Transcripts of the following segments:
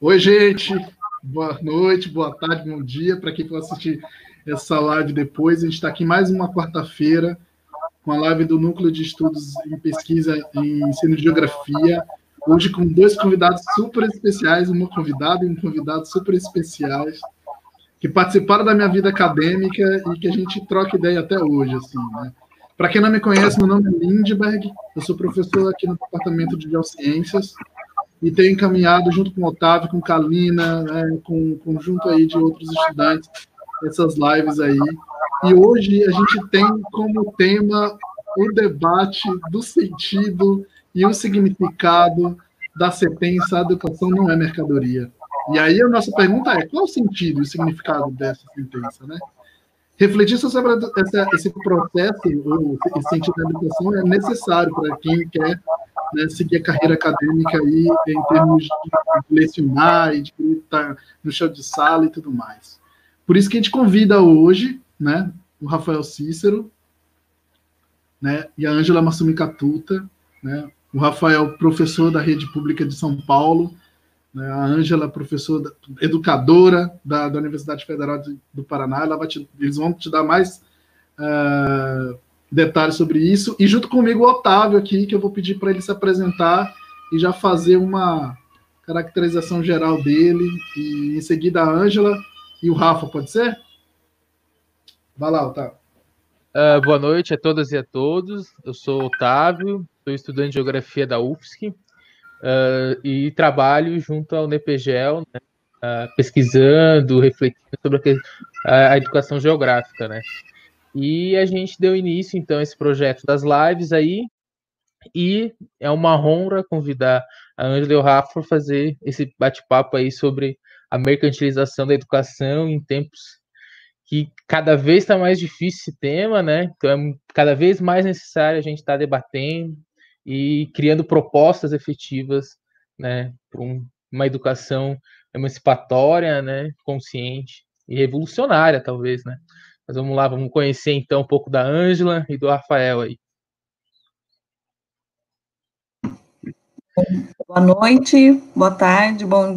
Oi, gente. Boa noite, boa tarde, bom dia para quem for assistir essa live depois. A gente está aqui mais uma quarta-feira com a live do Núcleo de Estudos em Pesquisa em Ensino de Geografia. Hoje com dois convidados super especiais, uma convidada e um convidado super especiais que participaram da minha vida acadêmica e que a gente troca ideia até hoje, assim, né? Para quem não me conhece, meu nome é Lindberg, eu sou professor aqui no Departamento de Geociências e tenho encaminhado junto com o Otávio, com Kalina, né, com conjunto aí de outros estudantes, essas lives aí. E hoje a gente tem como tema o debate do sentido e o significado da sentença a educação não é mercadoria. E aí a nossa pergunta é, qual o sentido e o significado dessa sentença, né? Refletir sobre essa, esse processo, esse sentido da educação, é necessário para quem quer né, seguir a carreira acadêmica aí, em termos de lecionar e de estar no chão de sala e tudo mais. Por isso que a gente convida hoje né, o Rafael Cícero né, e a Ângela Massumi Catuta, né, o Rafael, professor da rede pública de São Paulo, a Ângela, professora, educadora da, da Universidade Federal de, do Paraná, ela vai te, eles vão te dar mais uh, detalhes sobre isso. E junto comigo o Otávio aqui, que eu vou pedir para ele se apresentar e já fazer uma caracterização geral dele. E em seguida a Ângela e o Rafa, pode ser? Vai lá, Otávio. Uh, boa noite a todas e a todos. Eu sou Otávio, sou estudante de Geografia da UFSC uh, e trabalho junto ao NEPGEL, né, uh, pesquisando, refletindo sobre a, a, educação geográfica, né? E a gente deu início, então, a esse projeto das lives aí, e é uma honra convidar a Ângela e o Rafa para fazer esse bate-papo aí sobre a mercantilização da educação em tempos que cada vez está mais difícil esse tema, né? Então é cada vez mais necessário a gente estar tá debatendo e criando propostas efetivas, né, para um, uma educação emancipatória, né, consciente e revolucionária, talvez, né? Mas vamos lá, vamos conhecer então um pouco da Ângela e do Rafael aí. Boa noite, boa tarde, bom,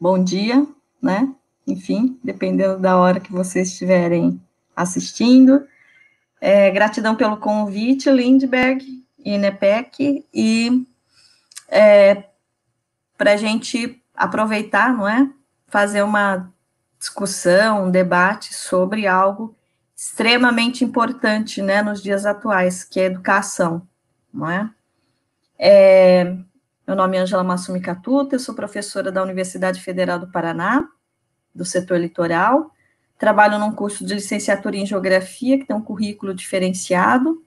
bom dia, né? Enfim, dependendo da hora que vocês estiverem assistindo. É, gratidão pelo convite, Lindberg e NEPEC, e é, para a gente aproveitar, não é? Fazer uma discussão, um debate sobre algo extremamente importante, né, nos dias atuais, que é educação, não é? é meu nome é Angela Massumi Catuta, eu sou professora da Universidade Federal do Paraná, do setor litoral, trabalho num curso de licenciatura em Geografia, que tem um currículo diferenciado,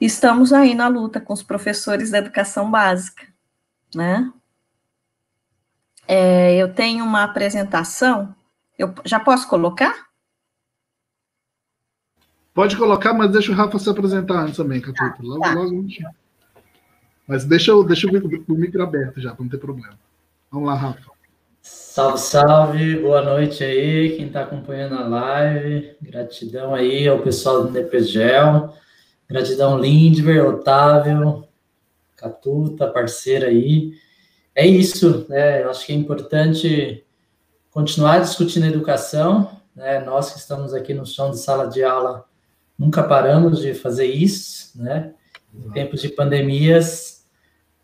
estamos aí na luta com os professores da educação básica, né? É, eu tenho uma apresentação. Eu já posso colocar? Pode colocar, mas deixa o Rafa se apresentar antes também, Catuta. Tá, logo, tá. logo. Mas deixa, deixa o micro aberto já, para não ter problema. Vamos lá, Rafa. Salve, salve, boa noite aí, quem está acompanhando a live. Gratidão aí ao pessoal do Nepegel. Gratidão, Lindver, Otávio, Catuta, parceira aí é isso, né? Eu acho que é importante continuar discutindo educação, né? Nós que estamos aqui no chão de sala de aula nunca paramos de fazer isso, né? Em tempos de pandemias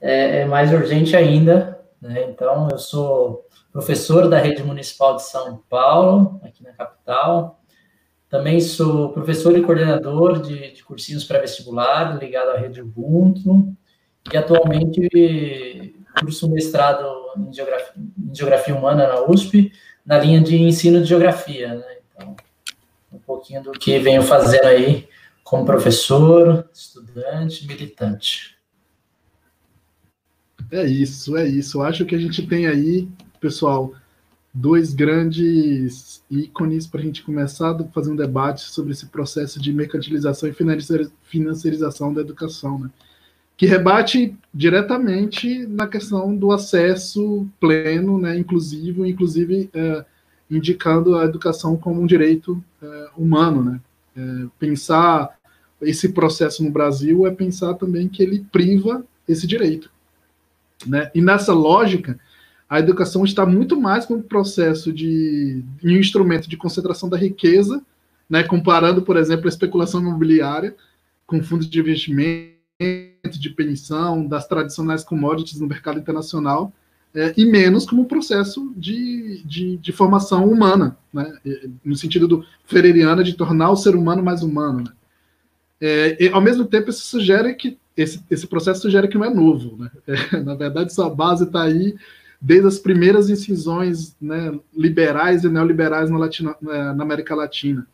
é, é mais urgente ainda, né? Então, eu sou professor da rede municipal de São Paulo, aqui na capital. Também sou professor e coordenador de, de cursinhos pré-vestibular ligado à rede Ubuntu. E atualmente curso mestrado em geografia, em geografia, humana na USP, na linha de ensino de geografia. Né? Então, um pouquinho do que venho fazendo aí como professor, estudante, militante. É isso, é isso. Acho que a gente tem aí, pessoal, dois grandes ícones para a gente começar a fazer um debate sobre esse processo de mercantilização e financiarização da educação, né? que rebate diretamente na questão do acesso pleno, né, inclusivo, inclusive é, indicando a educação como um direito é, humano, né? É, pensar esse processo no Brasil é pensar também que ele priva esse direito, né? E nessa lógica, a educação está muito mais como um processo de um instrumento de concentração da riqueza, né, comparando, por exemplo, a especulação imobiliária com fundos de investimento, de pensão, das tradicionais commodities no mercado internacional, é, e menos como um processo de, de, de, formação humana, né, no sentido do Freiriana de tornar o ser humano mais humano. Né. É, e, ao mesmo tempo, isso sugere que esse, esse processo sugere que não é novo. Né? É, na verdade, sua base está aí desde as primeiras incisões né, liberais e neoliberais na, Latina, na América Latina.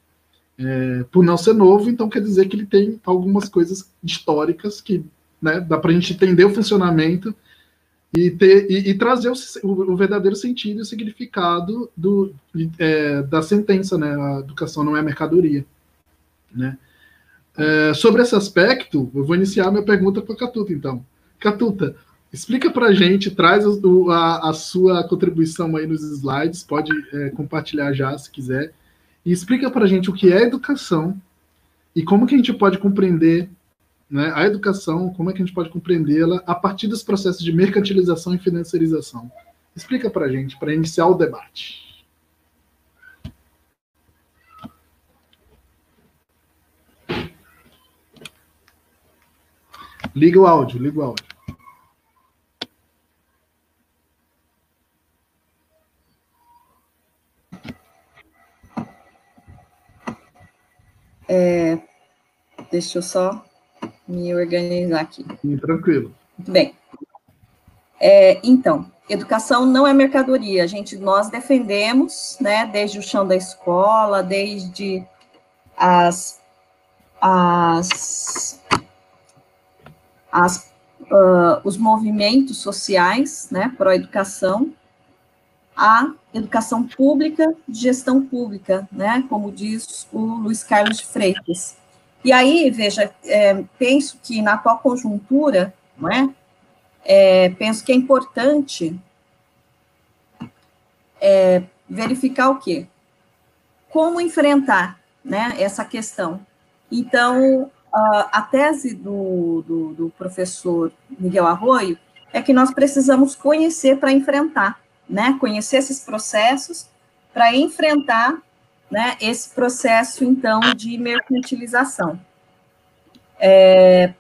É, por não ser novo, então quer dizer que ele tem algumas coisas históricas que né, dá para a gente entender o funcionamento e, ter, e, e trazer o, o, verdadeiro sentido e significado do, é, da sentença, né? A educação não é mercadoria. Né? É, sobre esse aspecto, eu vou iniciar minha pergunta para a Catuta, então. Catuta, Explica para gente, traz a, a, sua contribuição aí nos slides, pode é, compartilhar já se quiser, e explica para gente o que é educação e como que a gente pode compreender né, a educação, como é que a gente pode compreendê-la a partir dos processos de mercantilização e financiarização. Explica para gente, para iniciar o debate. Liga o áudio, liga o áudio. É, deixa eu só me organizar aqui. Tranquilo. Muito bem. É, então, educação não é mercadoria. A gente, nós defendemos, né, desde o chão da escola, desde as, as, as uh, os movimentos sociais, né, a educação, a educação pública de gestão pública, né, como diz o Luiz Carlos de Freitas. E aí, veja, é, penso que na atual conjuntura, não é, é penso que é importante é, verificar o quê? Como enfrentar, né, essa questão. Então, a tese do, do, do professor Miguel Arroio é que nós precisamos conhecer para enfrentar, né, conhecer esses processos para enfrentar, né, esse processo, então, de mercantilização. É,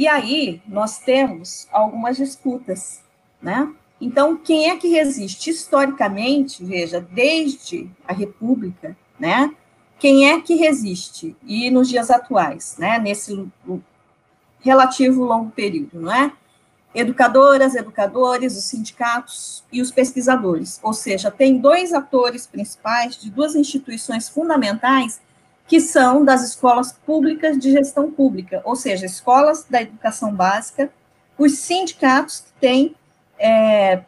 e aí, nós temos algumas disputas, né? Então, quem é que resiste? Historicamente, veja, desde a República, né? Quem é que resiste? E nos dias atuais, né? Nesse relativo longo período, não é? Educadoras, educadores, os sindicatos e os pesquisadores. Ou seja, tem dois atores principais de duas instituições fundamentais que são das escolas públicas de gestão pública, ou seja, escolas da educação básica, os sindicatos que têm é,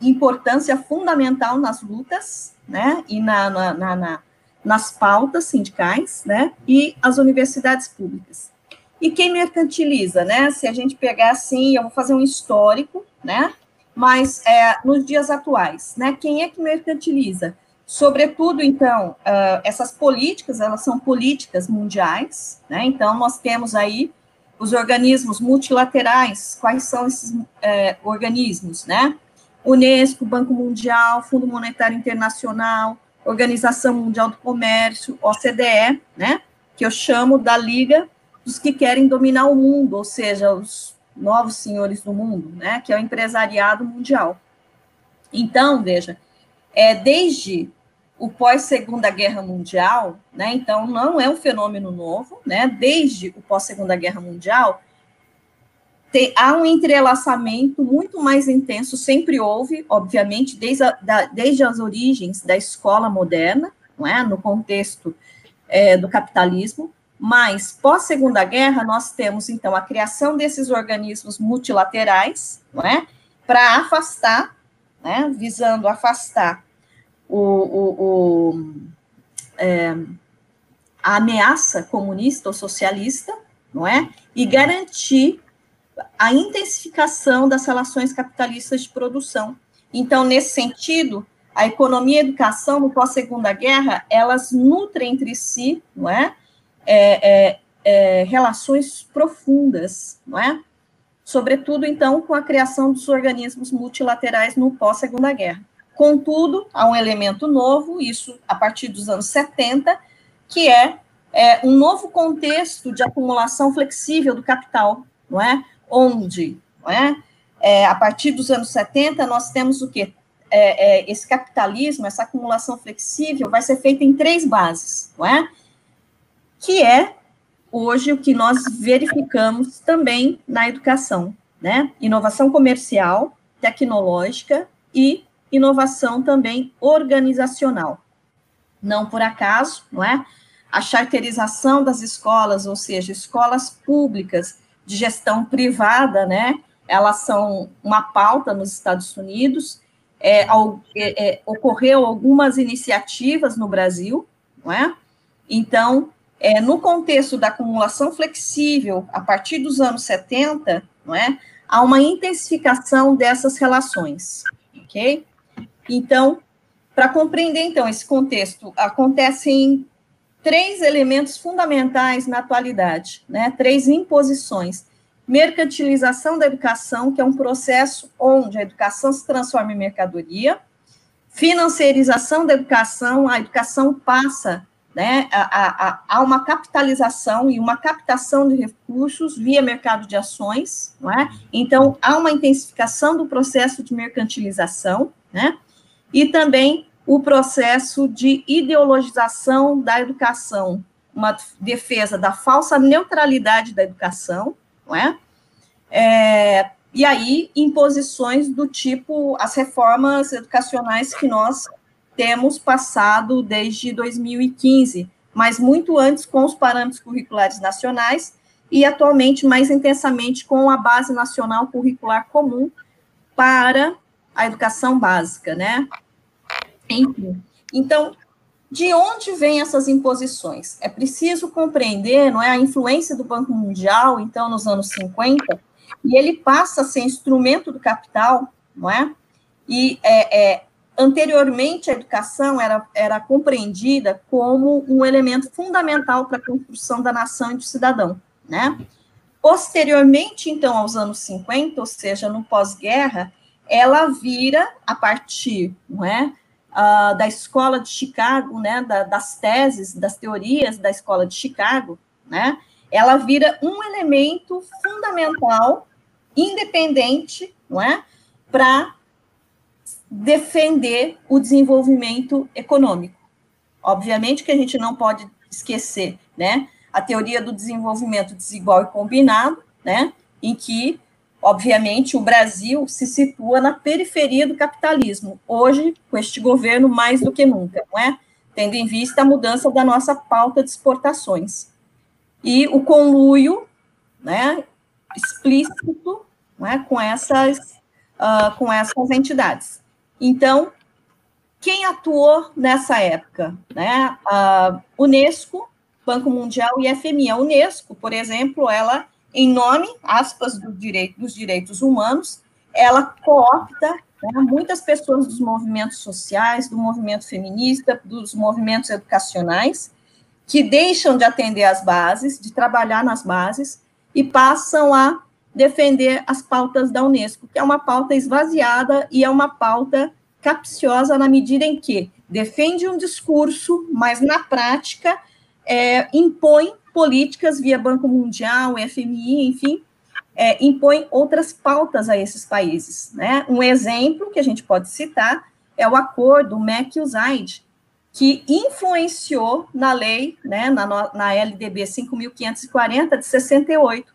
importância fundamental nas lutas, né, e na, na, na, na nas pautas sindicais, né, e as universidades públicas. E quem mercantiliza, né? Se a gente pegar assim, eu vou fazer um histórico, né? Mas é, nos dias atuais, né? Quem é que mercantiliza? Sobretudo, então, uh, essas políticas, elas são políticas mundiais, né? Então, nós temos aí os organismos multilaterais. Quais são esses é, organismos, né? Unesco, Banco Mundial, Fundo Monetário Internacional, Organização Mundial do Comércio, OCDE, né? Que eu chamo da Liga dos que querem dominar o mundo, ou seja, os novos senhores do mundo, né, que é o empresariado mundial. Então, veja, é desde o pós Segunda Guerra Mundial, né, então não é um fenômeno novo, né, desde o pós Segunda Guerra Mundial, tem, há um entrelaçamento muito mais intenso, sempre houve, obviamente, desde, a, da, desde as origens da escola moderna, não é, no contexto é, do capitalismo, mas, pós Segunda Guerra, nós temos, então, a criação desses organismos multilaterais, não é? Para afastar, né? Visando afastar o, o, o é, a ameaça comunista ou socialista, não é? E garantir a intensificação das relações capitalistas de produção. Então, nesse sentido, a economia e a educação, no pós-segunda guerra, elas nutrem entre si, não é? É, é, é, relações profundas, não é? sobretudo, então, com a criação dos organismos multilaterais no pós-Segunda Guerra. Contudo, há um elemento novo, isso a partir dos anos 70, que é, é um novo contexto de acumulação flexível do capital, não é? Onde, não é? é a partir dos anos 70, nós temos o quê? É, é, esse capitalismo, essa acumulação flexível, vai ser feita em três bases, não é? Que é hoje o que nós verificamos também na educação, né? Inovação comercial, tecnológica e inovação também organizacional. Não por acaso, não é? A charterização das escolas, ou seja, escolas públicas de gestão privada, né? Elas são uma pauta nos Estados Unidos. É, é, é, ocorreu algumas iniciativas no Brasil, não é? Então, é, no contexto da acumulação flexível, a partir dos anos 70, não é, há uma intensificação dessas relações, ok? Então, para compreender, então, esse contexto, acontecem três elementos fundamentais na atualidade, né, três imposições. Mercantilização da educação, que é um processo onde a educação se transforma em mercadoria, financiarização da educação, a educação passa né, há, uma capitalização e uma captação de recursos via mercado de ações, não é? Então, há uma intensificação do processo de mercantilização, né? E também o processo de ideologização da educação, uma defesa da falsa neutralidade da educação, não é? é e aí, imposições do tipo as reformas educacionais que nós temos passado desde 2015, mas muito antes com os parâmetros curriculares nacionais e atualmente mais intensamente com a Base Nacional Curricular Comum para a educação básica, né? Enfim, então, de onde vêm essas imposições? É preciso compreender, não é, a influência do Banco Mundial, então, nos anos 50, e ele passa a ser instrumento do capital, não é? E é, é Anteriormente, a educação era, era compreendida como um elemento fundamental para a construção da nação e do cidadão, né? Posteriormente, então, aos anos 50, ou seja, no pós-guerra, ela vira, a partir não é, uh, da escola de Chicago, né, da, das teses, das teorias da escola de Chicago, né, ela vira um elemento fundamental, independente, não é, para defender o desenvolvimento econômico. Obviamente que a gente não pode esquecer, né, a teoria do desenvolvimento desigual e combinado, né, em que, obviamente, o Brasil se situa na periferia do capitalismo, hoje, com este governo, mais do que nunca, não é? Tendo em vista a mudança da nossa pauta de exportações. E o conluio, né, explícito, não é, com essas, uh, com essas entidades. Então, quem atuou nessa época? Né? A Unesco, Banco Mundial e FMI. A Unesco, por exemplo, ela, em nome, aspas, do direito, dos direitos humanos, ela coopta né, muitas pessoas dos movimentos sociais, do movimento feminista, dos movimentos educacionais, que deixam de atender às bases, de trabalhar nas bases, e passam a defender as pautas da Unesco, que é uma pauta esvaziada e é uma pauta capciosa na medida em que defende um discurso, mas na prática é, impõe políticas via Banco Mundial, FMI, enfim, é, impõe outras pautas a esses países. Né? Um exemplo que a gente pode citar é o acordo MEC-USAID, que influenciou na lei, né, na, na LDB 5.540 de 68,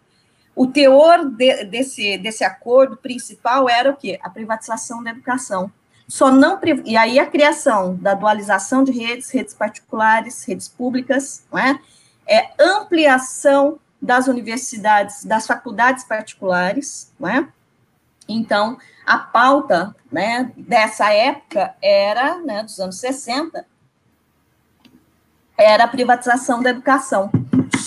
o teor de, desse, desse acordo principal era o quê? A privatização da educação. Só não e aí a criação da dualização de redes, redes particulares, redes públicas, não é? É ampliação das universidades, das faculdades particulares, não é? Então, a pauta, né, dessa época era, né, dos anos 60, era a privatização da educação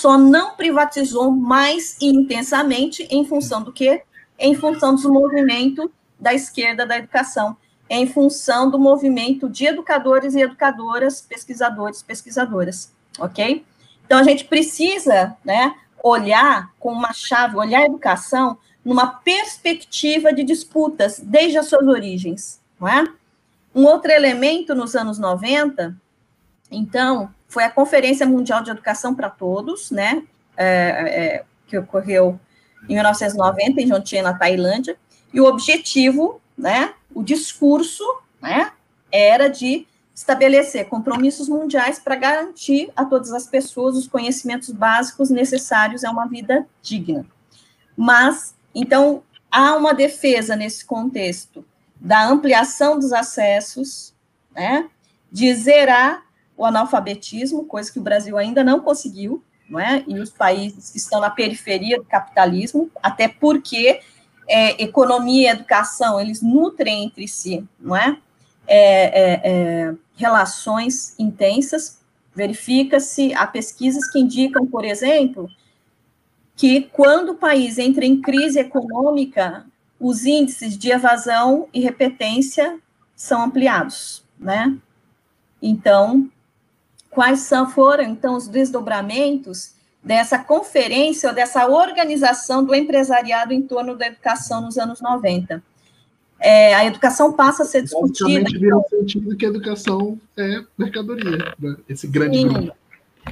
só não privatizou mais intensamente em função do quê? Em função do movimento da esquerda da educação, em função do movimento de educadores e educadoras, pesquisadores, pesquisadoras, ok? Então, a gente precisa, né, olhar com uma chave, olhar a educação numa perspectiva de disputas desde as suas origens, não é? Um outro elemento nos anos 90, então, foi a Conferência Mundial de Educação para Todos, né, é, é, que ocorreu em 1990 em Jomtien, na Tailândia, e o objetivo, né, o discurso, né, era de estabelecer compromissos mundiais para garantir a todas as pessoas os conhecimentos básicos necessários a uma vida digna. Mas, então, há uma defesa nesse contexto da ampliação dos acessos, né, de zerar o analfabetismo, coisa que o Brasil ainda não conseguiu, não é? E os países que estão na periferia do capitalismo, até porque é, economia e educação, eles nutrem entre si, não é? é, é, é relações intensas. Verifica-se, há pesquisas que indicam, por exemplo, que quando o país entra em crise econômica, os índices de evasão e repetência são ampliados, né? Então, quais são, foram, então, os desdobramentos dessa conferência ou dessa organização do empresariado em torno da educação nos anos 90. É, a educação passa a ser discutida. vira o sentido que a educação é mercadoria, né? esse grande Sim. grupo.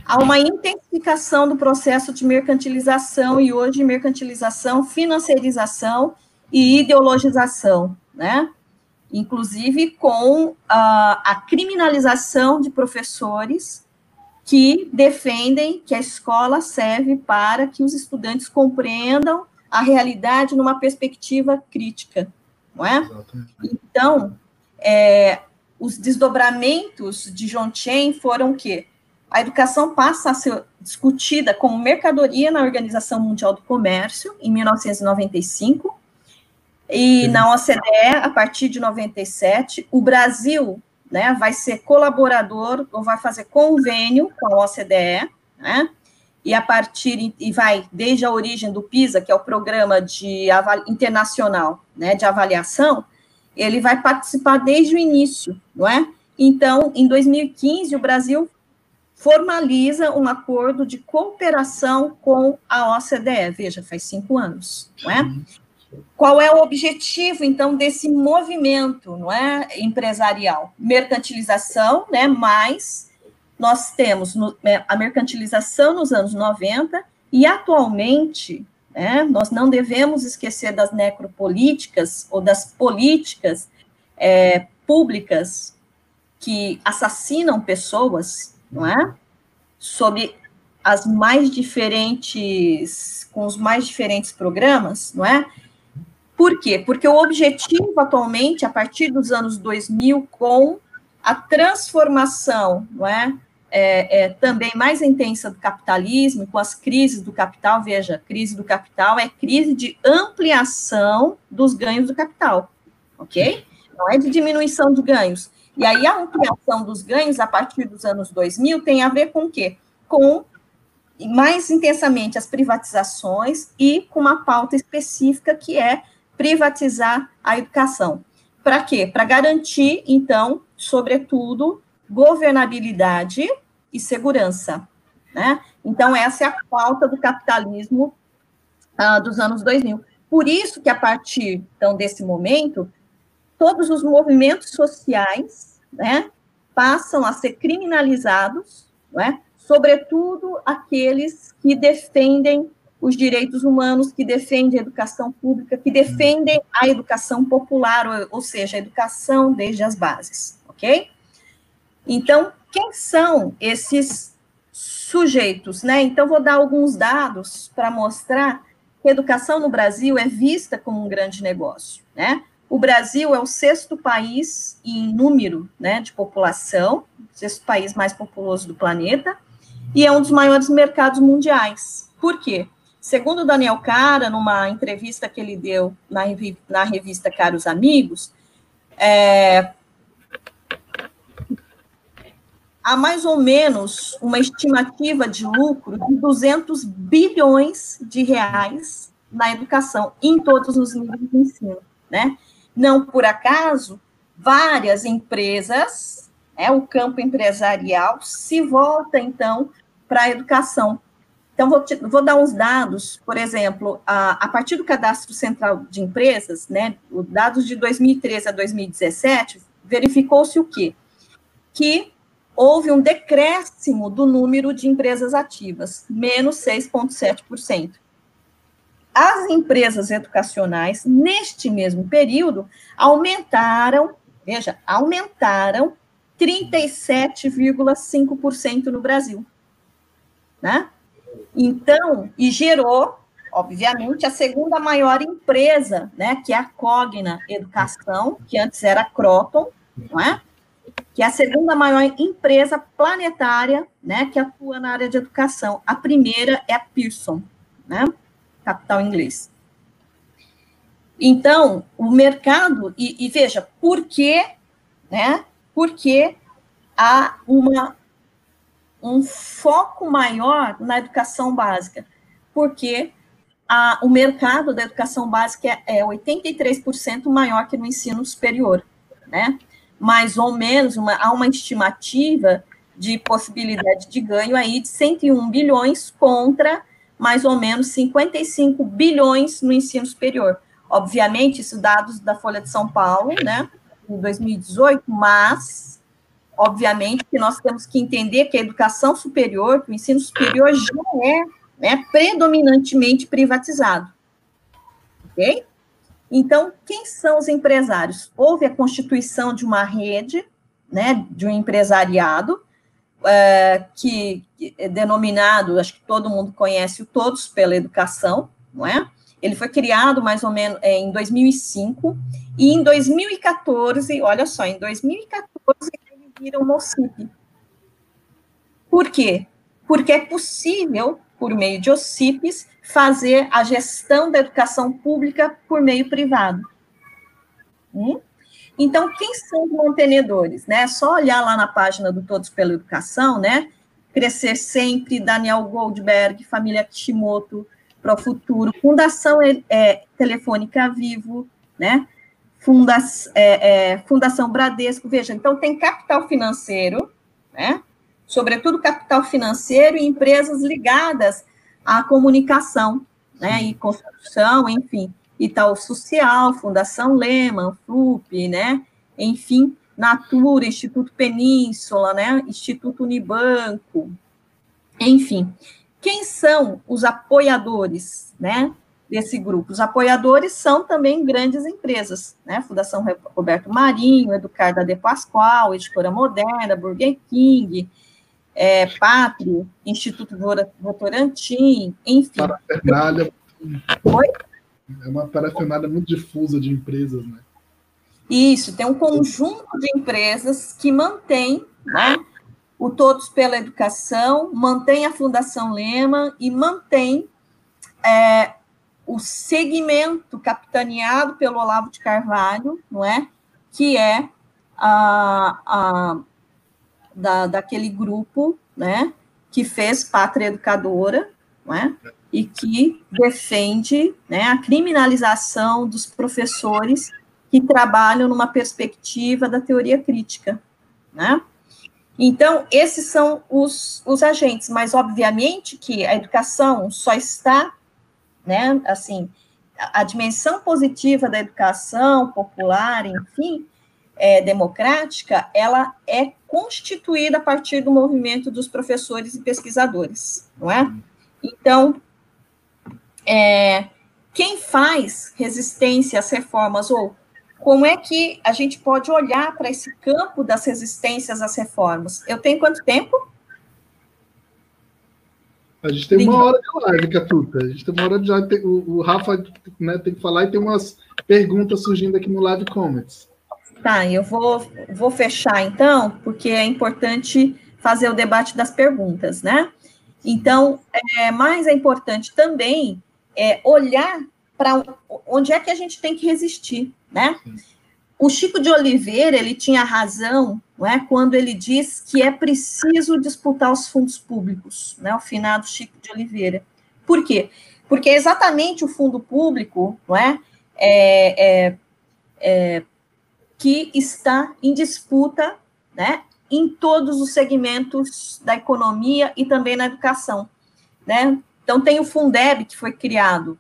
Há uma intensificação do processo de mercantilização e hoje mercantilização, financiarização e ideologização, né? Inclusive com a, a criminalização de professores que defendem que a escola serve para que os estudantes compreendam a realidade numa perspectiva crítica, não é? Exatamente. Então, é, os desdobramentos de John Chen foram que a educação passa a ser discutida como mercadoria na Organização Mundial do Comércio, em 1995, e na OCDE, a partir de 97, o Brasil né, vai ser colaborador ou vai fazer convênio com a OCDE, né, e a partir e vai desde a origem do PISA, que é o programa de internacional, né, de avaliação, ele vai participar desde o início, não é? Então, em 2015, o Brasil formaliza um acordo de cooperação com a OCDE. Veja, faz cinco anos, não é? Qual é o objetivo, então, desse movimento não é, empresarial? Mercantilização, né, mas nós temos no, é, a mercantilização nos anos 90 e, atualmente, né, nós não devemos esquecer das necropolíticas ou das políticas é, públicas que assassinam pessoas, não é? Sob as mais diferentes, com os mais diferentes programas, não é? Por quê? Porque o objetivo atualmente, a partir dos anos 2000, com a transformação, não é? É, é, também mais intensa do capitalismo, com as crises do capital, veja, crise do capital é crise de ampliação dos ganhos do capital, ok? Não é de diminuição de ganhos. E aí a ampliação dos ganhos a partir dos anos 2000 tem a ver com o quê? Com mais intensamente as privatizações e com uma pauta específica que é privatizar a educação. Para quê? Para garantir, então, sobretudo, governabilidade e segurança. Né? Então, essa é a pauta do capitalismo uh, dos anos 2000. Por isso que, a partir então, desse momento, todos os movimentos sociais né, passam a ser criminalizados, é? sobretudo aqueles que defendem os direitos humanos, que defendem a educação pública, que defendem a educação popular, ou, seja, a educação desde as bases, ok? Então, quem são esses sujeitos, né? Então, vou dar alguns dados para mostrar que a educação no Brasil é vista como um grande negócio, né? O Brasil é o sexto país em número né, de população, sexto país mais populoso do planeta, e é um dos maiores mercados mundiais. Por quê? Segundo Daniel Cara, numa entrevista que ele deu na, na revista Caros Amigos, é, há mais ou menos uma estimativa de lucro de 200 bilhões de reais na educação, em todos os níveis de ensino, né? Não por acaso, várias empresas, é, o campo empresarial se volta, então, para a educação, Então, vou, te, vou dar uns dados, por exemplo, a, a, partir do Cadastro Central de Empresas, né, os dados de 2013 a 2017, verificou-se o quê? Que houve um decréscimo do número de empresas ativas, menos 6,7%. As empresas educacionais, neste mesmo período, aumentaram, veja, aumentaram 37,5% no Brasil. Né? Então, e gerou, obviamente, a segunda maior empresa, né, que é a Cogna Educação, que antes era a Croton, não é? que é a segunda maior empresa planetária, né, que atua na área de educação. A primeira é a Pearson, né, capital inglês. Então, o mercado, e, e veja, por que, né, porque há uma, um foco maior na educação básica? Porque a, o mercado da educação básica é, é 83% maior que no ensino superior, né? mais ou menos, uma, há uma estimativa de possibilidade de ganho aí de 101 bilhões contra mais ou menos 55 bilhões no ensino superior. Obviamente, isso dados da Folha de São Paulo, né, em 2018, mas, obviamente, que nós temos que entender que a educação superior, que o ensino superior já é né, predominantemente privatizado. Ok? Então, quem são os empresários? Houve a constituição de uma rede, né, de um empresariado, é, que, é denominado, acho que todo mundo conhece o Todos pela Educação, não é? Ele foi criado mais ou menos é, em 2005, e em 2014, olha só, em 2014 ele vira um OCIP. Por quê? Porque é possível, por meio de OCIPs, fazer a gestão da educação pública por meio privado. Hum? Então, quem são os mantenedores? Né? É só olhar lá na página do Todos pela Educação, né? Crescer Sempre, Daniel Goldberg, Família Kishimoto, Pro Futuro, Fundação é, Telefônica Vivo, né? Funda, é, é, Fundação Bradesco, veja, então tem capital financeiro, né? Sobretudo capital financeiro e empresas ligadas a comunicação, né, e construção, enfim, Itaú Social, Fundação Lehman, FLUP, né, enfim, Natura, Instituto Península, né, Instituto Unibanco, enfim. Quem são os apoiadores, né, desse grupo? Os apoiadores são também grandes empresas, né, Fundação Roberto Marinho, Educar da De Pascoal, Editora Moderna, Burger King, é, Pátrio, Instituto Votorantim, enfim. Parafernália. Oi? É uma parafernália muito difusa de empresas, né? Isso, tem um conjunto de empresas que mantém né, o Todos pela Educação, mantém a Fundação Lema e mantém é, o segmento capitaneado pelo Olavo de Carvalho, não é? Que é a, a da, daquele grupo, né, que fez Pátria Educadora, né, e que defende, né, a criminalização dos professores que trabalham numa perspectiva da teoria crítica, né. Então, esses são os, os agentes, mas obviamente que a educação só está, né, assim, a, dimensão positiva da educação popular, enfim, é, democrática, ela é constituída a partir do movimento dos professores e pesquisadores, não é? Então, é, quem faz resistência às reformas, ou como é que a gente pode olhar para esse campo das resistências às reformas? Eu tenho quanto tempo? A gente tem uma hora de live, Catuta. A gente tem uma hora de já. O, o Rafa né, tem que falar e tem umas perguntas surgindo aqui no Live Comments. Tá, eu vou, vou fechar então, porque é importante fazer o debate das perguntas, né? Então, é, mais é importante também é, olhar para onde é que a gente tem que resistir, né? O Chico de Oliveira, ele tinha razão, não é, quando ele diz que é preciso disputar os fundos públicos, né, o finado Chico de Oliveira. Por quê? Porque exatamente o fundo público, não é, é, é, é que está em disputa, né, em todos os segmentos da economia e também na educação, né? Então, tem o Fundeb, que foi criado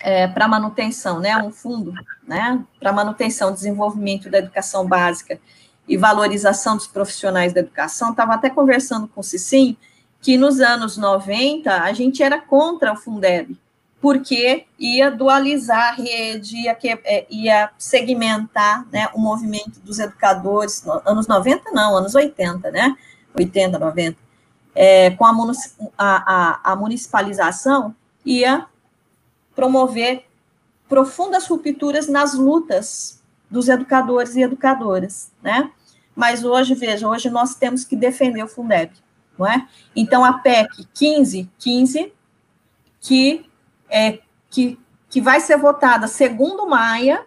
é, para manutenção, né, um fundo né, para manutenção, desenvolvimento da educação básica e valorização dos profissionais da educação. Estava até conversando com o Cicim, que nos anos 90 a gente era contra o Fundeb, porque ia dualizar a rede, ia, é, ia segmentar né, o movimento dos educadores, anos 90 não, anos 80, né, 80, 90, é, com a, a, a municipalização, ia promover profundas rupturas nas lutas dos educadores e educadoras, né? Mas hoje, veja, hoje nós temos que defender o Fundeb, não é? Então, a PEC 15, 15, que, é, que, que vai ser votada segundo Maia,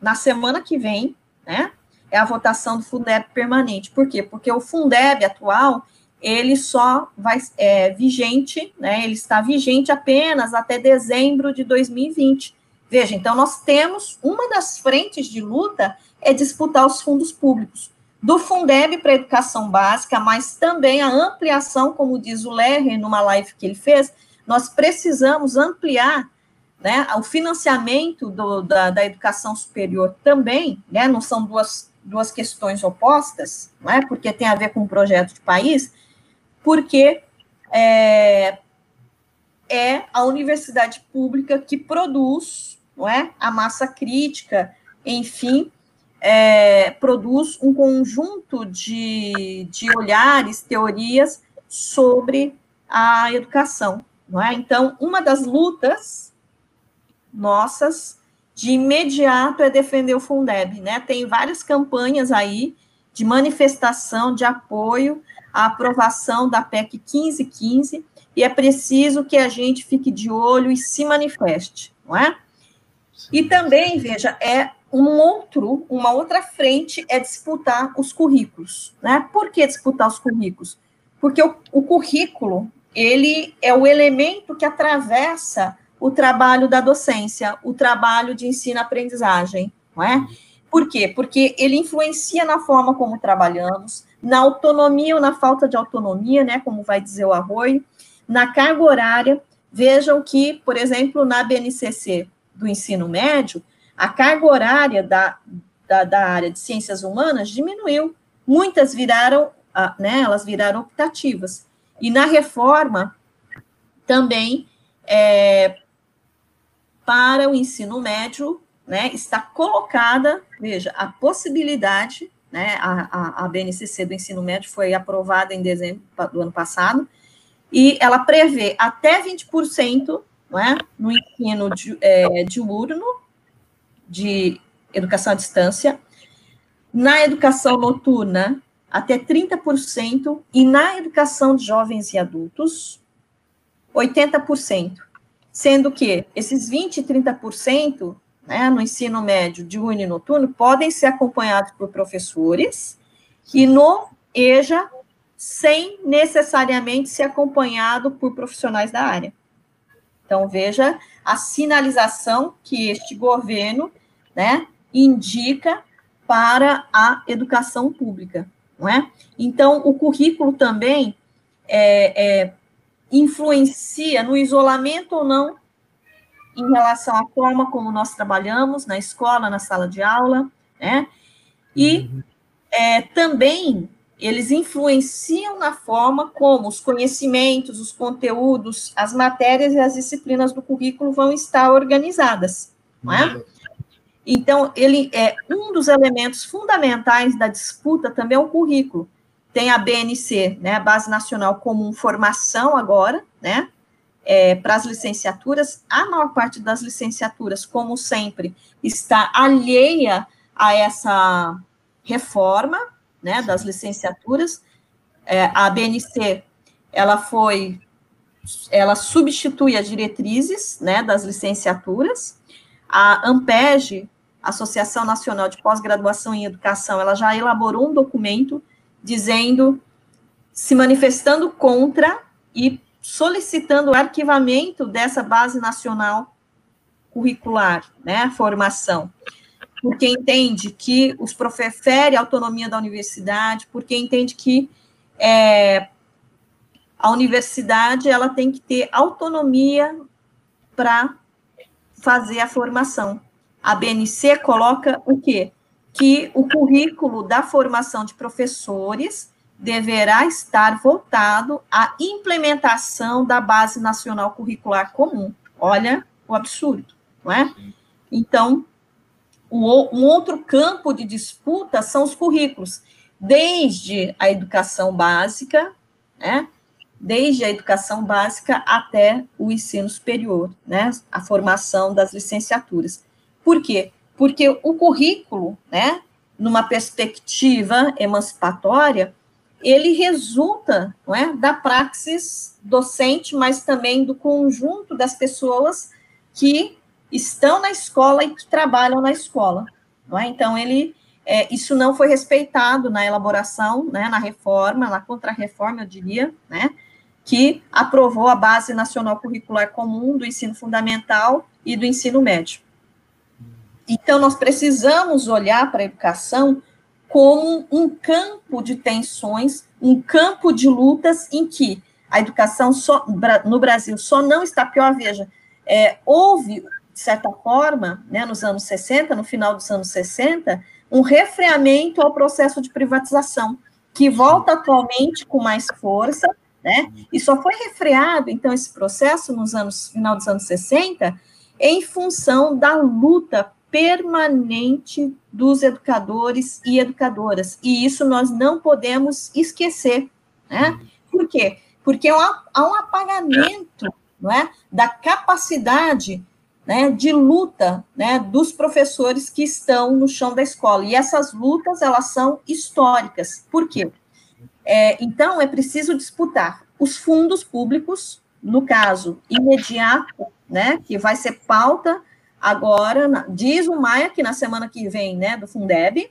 na semana que vem, né? É a votação do Fundeb permanente. Por quê? Porque o Fundeb atual, ele só vai é, vigente, né? Ele está vigente apenas até dezembro de 2020. Veja, então nós temos uma das frentes de luta é disputar os fundos públicos do Fundeb para educação básica, mas também a ampliação, como diz o Lerner numa live que ele fez, nós precisamos ampliar né, o financiamento do, da, da, educação superior também, né, não são duas, duas questões opostas, não é, porque tem a ver com o projeto de país, porque é, é a universidade pública que produz não é, a massa crítica, enfim, é, produz um conjunto de, de olhares, teorias sobre a educação. Não é? Então, uma das lutas nossas de imediato é defender o Fundeb. Né? Tem várias campanhas aí de manifestação, de apoio a aprovação da PEC 1515, e é preciso que a gente fique de olho e se manifeste, não é? E também, veja, é um outro, uma outra frente é disputar os currículos, né? Por que disputar os currículos? Porque o, o currículo, ele é o elemento que atravessa o trabalho da docência, o trabalho de ensino-aprendizagem, não é? Por quê? Porque ele influencia na forma como trabalhamos, na autonomia ou na falta de autonomia, né, como vai dizer o Arroio, na carga horária. Vejam que, por exemplo, na BNCC do ensino médio, a carga horária da, da, da área de ciências humanas diminuiu. Muitas viraram, né, elas viraram optativas. E na reforma, também, é, para o ensino médio, né, está colocada, veja, a possibilidade né, a, a, a BNCC do ensino médio foi aprovada em dezembro do ano passado, e ela prevê até 20% é, no ensino de, é, diurno, de educação à distância, na educação noturna, até 30%, e na educação de jovens e adultos, 80%. Sendo que esses 20% e 30% né, no ensino médio diurno e noturno podem ser acompanhados por professores e no EJA sem necessariamente ser acompanhado por profissionais da área. Então veja a sinalização que este governo, né, indica para a educação pública, não é? Então o currículo também é, é, influencia no isolamento ou não em relação à forma como nós trabalhamos na escola, na sala de aula, né? E uhum. é, também eles influenciam na forma como os conhecimentos, os conteúdos, as matérias e as disciplinas do currículo vão estar organizadas, não é? Então, ele é um dos elementos fundamentais da disputa também é o currículo. Tem a BNC, né, a Base Nacional Comum Formação agora, né, é, para as licenciaturas, a maior parte das licenciaturas, como sempre, está alheia a essa reforma né, das licenciaturas. É, a BNC ela foi, ela substitui as diretrizes né, das licenciaturas. A AMPEG, Associação Nacional de Pós-Graduação em Educação, ela já elaborou um documento dizendo, se manifestando contra e solicitando o arquivamento dessa base nacional curricular, né, formação, porque entende que os prefere a autonomia da universidade, porque entende que é, a universidade ela tem que ter autonomia para fazer a formação. A BNC coloca o quê? Que o currículo da formação de professores deverá estar voltado à implementação da Base Nacional Curricular Comum. Olha o absurdo, não é? Então, um outro campo de disputa são os currículos, desde a educação básica, né, desde a educação básica até o ensino superior, né, a formação das licenciaturas. Por quê? Porque o currículo, né, numa perspectiva emancipatória, ele resulta não é, da praxis docente, mas também do conjunto das pessoas que estão na escola e que trabalham na escola. Não é? Então, ele, é, isso não foi respeitado na elaboração, né, na reforma, na contrarreforma, eu diria, né, que aprovou a Base Nacional Curricular Comum do ensino fundamental e do ensino médio. Então, nós precisamos olhar para a educação como um campo de tensões, um campo de lutas em que a educação só, no Brasil só não está pior. Veja, é, houve, de certa forma, né, nos anos 60, no final dos anos 60, um refreamento ao processo de privatização, que volta atualmente com mais força, né? E só foi refreado, então, esse processo nos anos, final dos anos 60, em função da luta permanente dos educadores e educadoras. E isso nós não podemos esquecer, né? Por quê? Porque há um apagamento, não é, da capacidade né, de luta né, dos professores que estão no chão da escola. E essas lutas, elas são históricas. Por quê? É, então, é preciso disputar os fundos públicos, no caso imediato, né, que vai ser pauta agora, diz o Maia que na semana que vem, né, do Fundeb,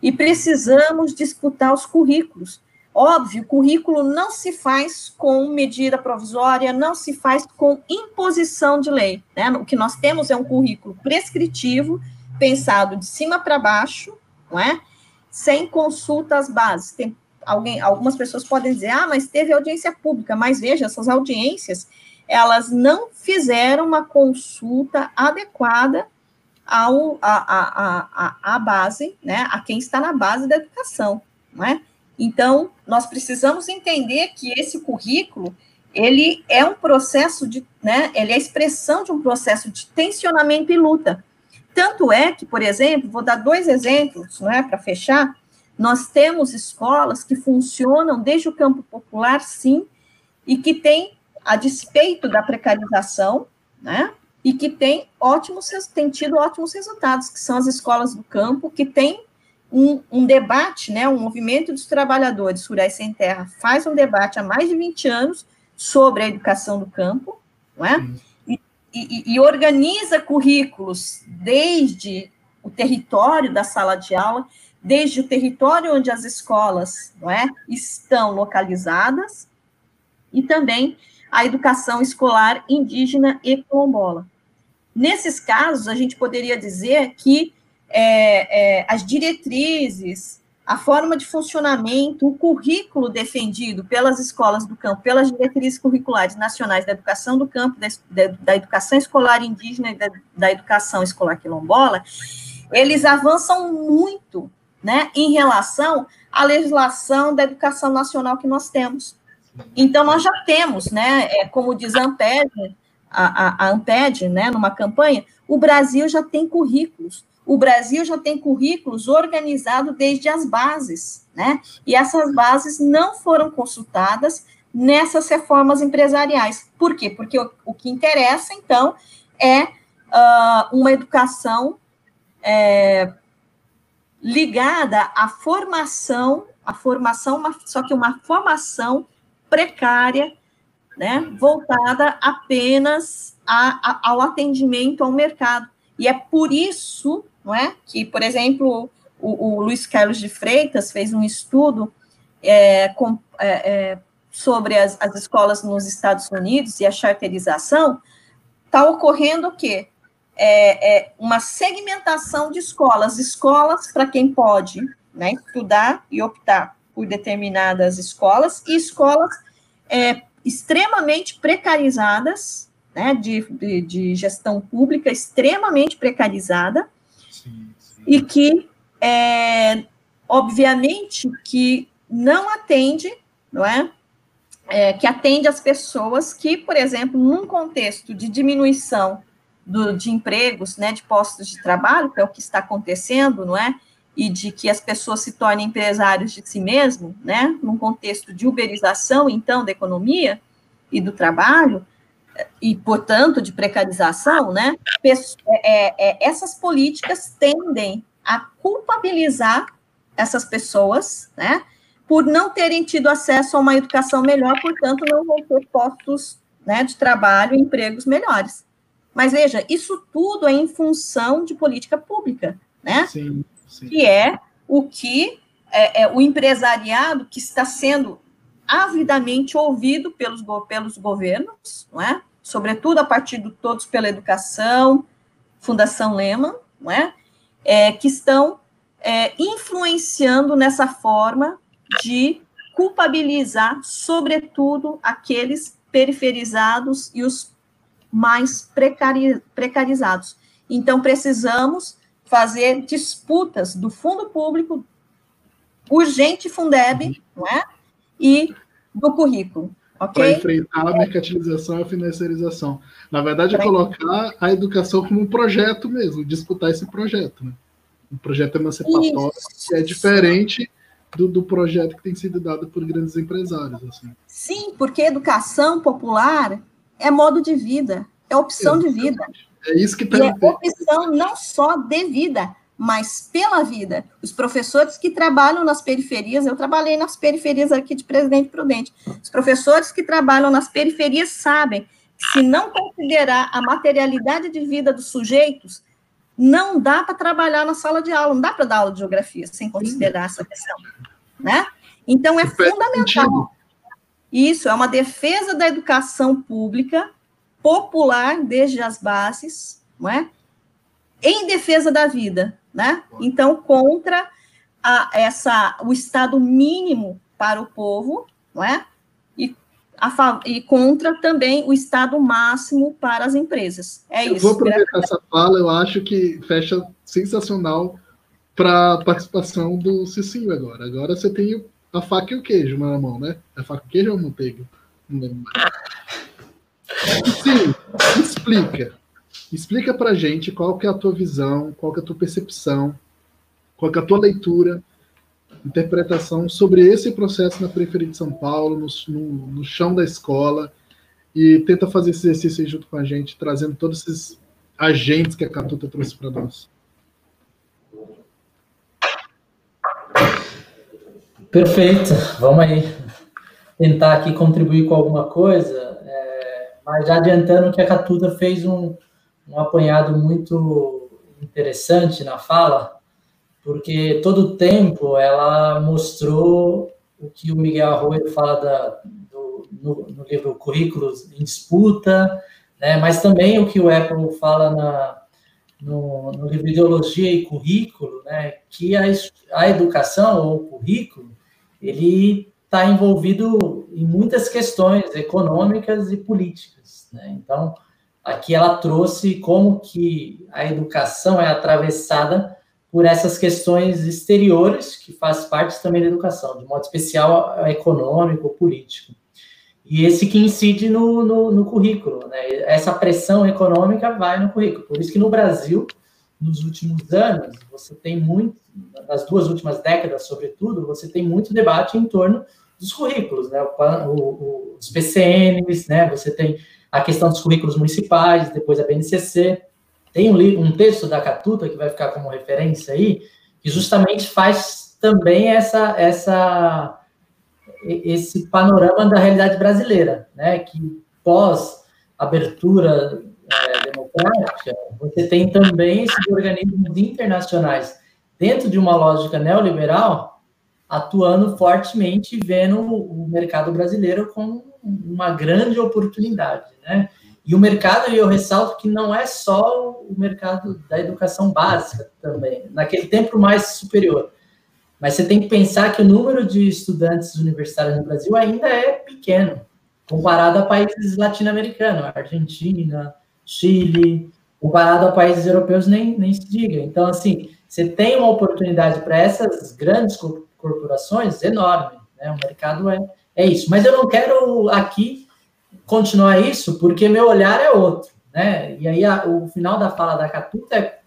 e precisamos disputar os currículos. Óbvio, currículo não se faz com medida provisória, não se faz com imposição de lei. Né? O que nós temos é um currículo prescritivo, pensado de cima para baixo, não é? sem consulta às bases. Tem alguém, algumas pessoas podem dizer, ah, mas teve audiência pública, mas veja, essas audiências, elas não fizeram uma consulta adequada ao, a, a, a, a base, né, a quem está na base da educação, não é? Então, nós precisamos entender que esse currículo, ele é um processo de, né, ele é a expressão de um processo de tensionamento e luta. Tanto é que, por exemplo, vou dar dois exemplos, não é, para fechar, nós temos escolas que funcionam desde o campo popular, sim, e que têm, a despeito da precarização, né, e que tem ótimos, tem tido ótimos resultados, que são as escolas do campo, que têm um, um, debate, né, um movimento dos trabalhadores rurais sem terra faz um debate há mais de 20 anos sobre a educação do campo, não é? E, e, e organiza currículos desde o território da sala de aula, desde o território onde as escolas não é, estão localizadas, e também a educação escolar indígena e quilombola. Nesses casos, a gente poderia dizer que é, é, as diretrizes, a forma de funcionamento, o currículo defendido pelas escolas do campo, pelas diretrizes curriculares nacionais da educação do campo, da, da, educação escolar indígena e da, da educação escolar quilombola, eles avançam muito né, em relação à legislação da educação nacional que nós temos. Então, nós já temos, né, é, como diz a Amped, a, a, Amped, né, numa campanha, o Brasil já tem currículos o Brasil já tem currículos organizados desde as bases, né? E essas bases não foram consultadas nessas reformas empresariais. Por quê? Porque o, o que interessa, então, é uh, uma educação é, ligada à formação, a formação, só que uma formação precária, né, voltada apenas a, a, ao atendimento ao mercado. E é por isso não é? Que, por exemplo, o, o Luiz Carlos de Freitas fez um estudo é, com, é, é, sobre as, as, escolas nos Estados Unidos e a charterização, está ocorrendo o quê? É, é, uma segmentação de escolas, escolas para quem pode né, estudar e optar por determinadas escolas, e escolas é, extremamente precarizadas, né, de, de, de, gestão pública extremamente precarizada, sim, sim. e que, é, obviamente, que não atende, não é? é? que atende as pessoas que, por exemplo, num contexto de diminuição do, de empregos, né, de postos de trabalho, que é o que está acontecendo, não é? E de que as pessoas se tornem empresários de si mesmo, né? Num contexto de uberização, então, da economia e do trabalho, e, portanto, de precarização, né? É, é, é, essas políticas tendem a culpabilizar essas pessoas, né? Por não terem tido acesso a uma educação melhor, portanto, não vão ter postos né, de trabalho, empregos melhores. Mas veja, isso tudo é em função de política pública, né? Sim, sim. Que é o que é, é, o empresariado que está sendo avidamente ouvido pelos, pelos governos, não é? Sobretudo a partir do Todos pela Educação, Fundação Lehman, não é? é que estão é, influenciando nessa forma de culpabilizar, sobretudo, aqueles periferizados e os mais precari precarizados. Então, precisamos fazer disputas do fundo público, urgente Fundeb, não é? E do currículo. Okay? Para enfrentar a mercantilização e a financiarização. Na verdade, é colocar a educação como um projeto mesmo, disputar esse projeto. Né? Um projeto emancipatório Isso. que é diferente do, do, projeto que tem sido dado por grandes empresários. Assim. Sim, porque educação popular é modo de vida, é opção de vida. É isso que está. é opção não só de vida, mas pela vida. Os professores que trabalham nas periferias, eu trabalhei nas periferias aqui de Presidente Prudente. Os professores que trabalham nas periferias sabem que se não considerar a materialidade de vida dos sujeitos, não dá para trabalhar na sala de aula, não dá para dar aula de geografia sem considerar essa questão, né? Então é fundamental. Isso é uma defesa da educação pública, popular, desde as bases, não é? Em defesa da vida, né? Então, contra a, essa, o Estado mínimo para o povo, não é? E, a, e contra também o Estado máximo para as empresas. É eu isso. Vou aproveitar essa fala, eu acho que fecha sensacional para a participação do Cicinho agora. Agora você tem a faca e o queijo na mão, né? É faca e queijo ou manteiga? Não lembro mais. Sim, explica. Explica pra gente qual que é a tua visão, qual que é a tua percepção, qual que é a tua leitura, interpretação sobre esse processo na periferia de São Paulo, no, no, no chão da escola, e tenta fazer esse exercício junto com a gente, trazendo todos esses agentes que a Catuta trouxe para nós. Perfeito, vamos aí tentar aqui contribuir com alguma coisa, é, mas já adiantando que a Catuta fez um, um apanhado muito interessante na fala, porque todo o tempo ela mostrou o que o Miguel Arroio fala da, do, no, no, livro Currículos em Disputa, né, mas também o que o Apple fala na, no, no livro Ideologia e Currículo, né, que a, a educação ou o currículo ele está envolvido em muitas questões econômicas e políticas. Né? Então, aqui ela trouxe como que a educação é atravessada por essas questões exteriores, que faz parte também da educação, de modo especial econômico, político. E esse que incide no, no, no currículo, né? Essa pressão econômica vai no currículo. Por isso que no Brasil, nos últimos anos, você tem muito, nas duas últimas décadas, sobretudo, você tem muito debate em torno dos currículos, né? O, o, os PCNs, né? Você tem a questão dos currículos municipais, depois a BNCC. Tem um, um texto da Catuta que vai ficar como referência aí, que justamente faz também essa, essa, esse panorama da realidade brasileira, né? Que pós abertura é, democrática, você tem também esses organismos internacionais dentro de uma lógica neoliberal atuando fortemente, vendo o mercado brasileiro como uma grande oportunidade, né? E o mercado, eu ressalto que não é só o mercado da educação básica também, naquele tempo mais superior. Mas você tem que pensar que o número de estudantes universitários no Brasil ainda é pequeno. comparado a países latino-americanos, Argentina, Chile, comparado a países europeus, nem, nem se diga. Então, assim, você tem uma oportunidade para essas grandes corporações enorme, né? O mercado é, é isso. Mas eu não quero aqui continuar isso, porque meu olhar é outro, né? E aí, a, o final da fala da Catuta é,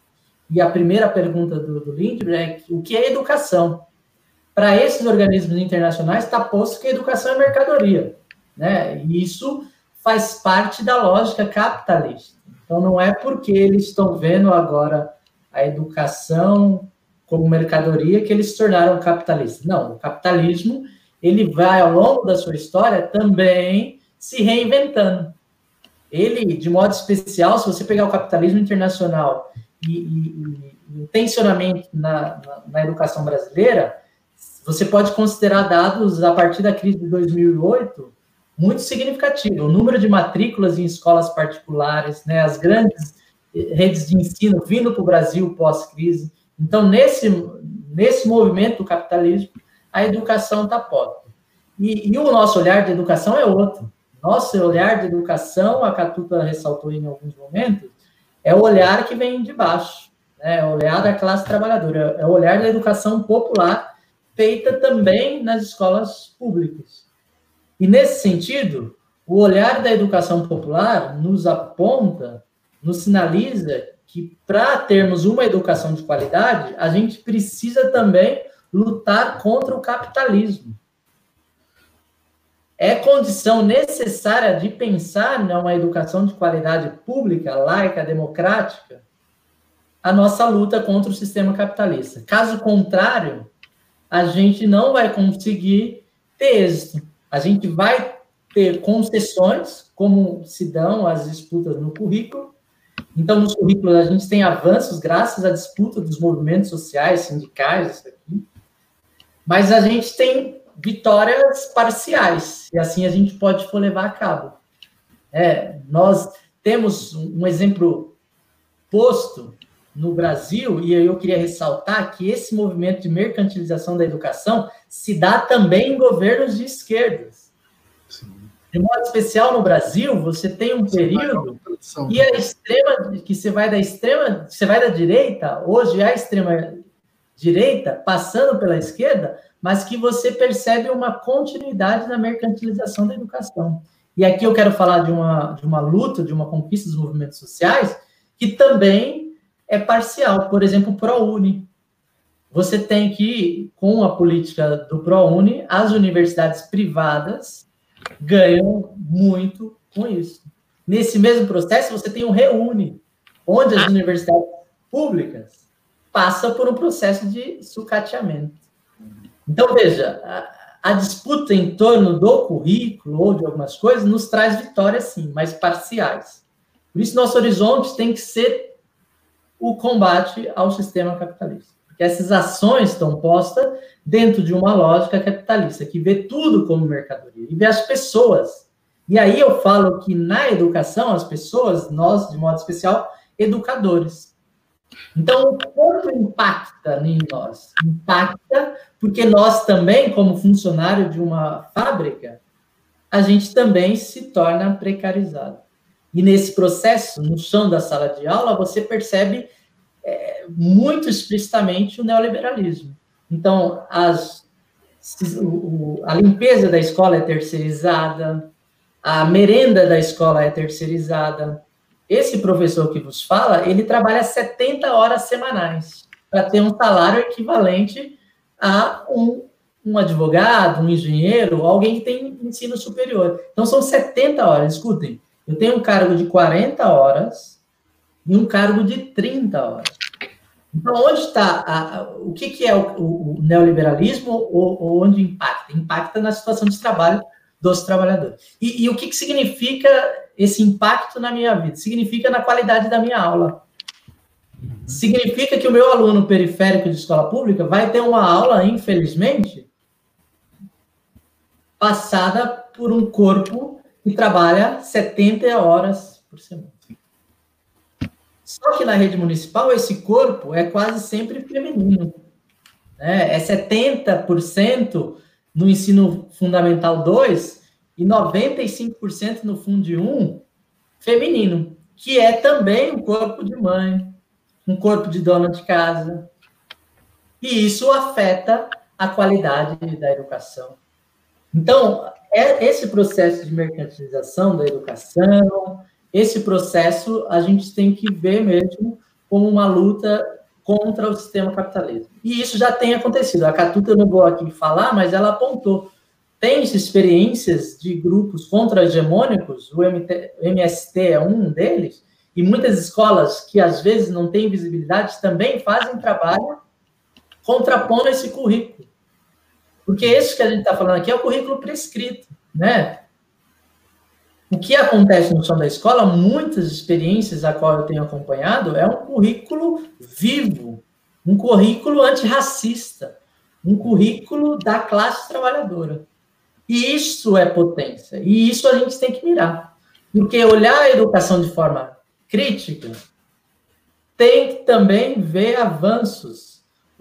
e a primeira pergunta do, do Lindbergh é o que é educação? Para esses organismos internacionais, está posto que educação é mercadoria, né? E isso faz parte da lógica capitalista. Então, não é porque eles estão vendo agora a educação como mercadoria que eles se tornaram capitalistas. Não, o capitalismo ele vai ao longo da sua história também se reinventando. Ele, de modo especial, se você pegar o capitalismo internacional e, e, e o tensionamento na, na, na educação brasileira, você pode considerar dados a partir da crise de 2008 muito significativo. O número de matrículas em escolas particulares, né, as grandes redes de ensino vindo para o Brasil pós-crise. Então, nesse, nesse movimento do capitalismo, a educação está posta. E, e, o nosso olhar de educação é outro. Nosso olhar de educação, a Catuta ressaltou em alguns momentos, é o olhar que vem de baixo, né? é o olhar da classe trabalhadora, é o olhar da educação popular, feita também nas escolas públicas. E nesse sentido, o olhar da educação popular nos aponta, nos sinaliza que para termos uma educação de qualidade, a gente precisa também lutar contra o capitalismo. É condição necessária de pensar numa educação de qualidade pública, laica, democrática, a nossa luta contra o sistema capitalista. Caso contrário, a gente não vai conseguir ter êxito. A gente vai ter concessões, como se dão as disputas no currículo, então, nos currículos, a gente tem avanços graças à disputa dos movimentos sociais, sindicais, isso aqui. Mas a gente tem vitórias parciais, e assim a gente pode for levar a cabo. É, nós temos um exemplo posto no Brasil, e eu queria ressaltar que esse movimento de mercantilização da educação se dá também em governos de esquerdas. Sim. De modo especial no Brasil, você tem um período e a extrema que você vai da extrema, você vai da direita, hoje é a extrema direita passando pela esquerda, mas que você percebe uma continuidade na mercantilização da educação. E aqui eu quero falar de uma, de uma luta, de uma conquista dos movimentos sociais, que também é parcial. Por exemplo, o ProUni. Você tem que, com a política do ProUni, as universidades privadas ganham muito com isso. Nesse mesmo processo, você tem um reúne, onde as universidades públicas passam por um processo de sucateamento. Então, veja, a, a disputa em torno do currículo ou de algumas coisas nos traz vitórias, sim, mas parciais. Por isso, nosso horizonte tem que ser o combate ao sistema capitalista. Porque essas ações estão postas dentro de uma lógica capitalista, que vê tudo como mercadoria e vê as pessoas. E aí eu falo que na educação, as pessoas, nós, de modo especial, educadores. Então, o quanto impacta em nós? Impacta porque nós também, como funcionário de uma fábrica, a gente também se torna precarizado. E nesse processo, no chão da sala de aula, você percebe é, muito explicitamente o neoliberalismo. Então, as, o, a limpeza da escola é terceirizada, a merenda da escola é terceirizada. Esse professor que vos fala, ele trabalha 70 horas semanais para ter um salário equivalente a um, um advogado, um engenheiro, alguém que tem ensino superior. Então, são 70 horas. Escutem, eu tenho um cargo de 40 horas e um cargo de 30 horas. Então, onde está o que, que é o, o, o neoliberalismo ou, ou, onde impacta? Impacta na situação de trabalho dos trabalhadores. E, e o que, que significa esse impacto na minha vida? Significa na qualidade da minha aula. Significa que o meu aluno periférico de escola pública vai ter uma aula, infelizmente, passada por um corpo que trabalha 70 horas por semana. Só que na rede municipal, esse corpo é quase sempre feminino. Né? É 70% no ensino fundamental 2 e 95% no Fundo 1 feminino, que é também um corpo de mãe, um corpo de dona de casa. E isso afeta a qualidade da educação. Então, é esse processo de mercantilização da educação, esse processo a gente tem que ver mesmo como uma luta contra o sistema capitalista. E isso já tem acontecido. A Catuta eu não vou aqui falar, mas ela apontou. Tem experiências de grupos contra-hegemônicos, o, MST é um deles, e muitas escolas que às vezes não têm visibilidade também fazem trabalho contrapondo esse currículo. Porque esse que a gente está falando aqui é o currículo prescrito, né? O que acontece no chão da escola, muitas experiências a qual eu tenho acompanhado, é um currículo vivo, um currículo antirracista, um currículo da classe trabalhadora. E isso é potência, e isso a gente tem que mirar. Porque olhar a educação de forma crítica tem que também ver avanços,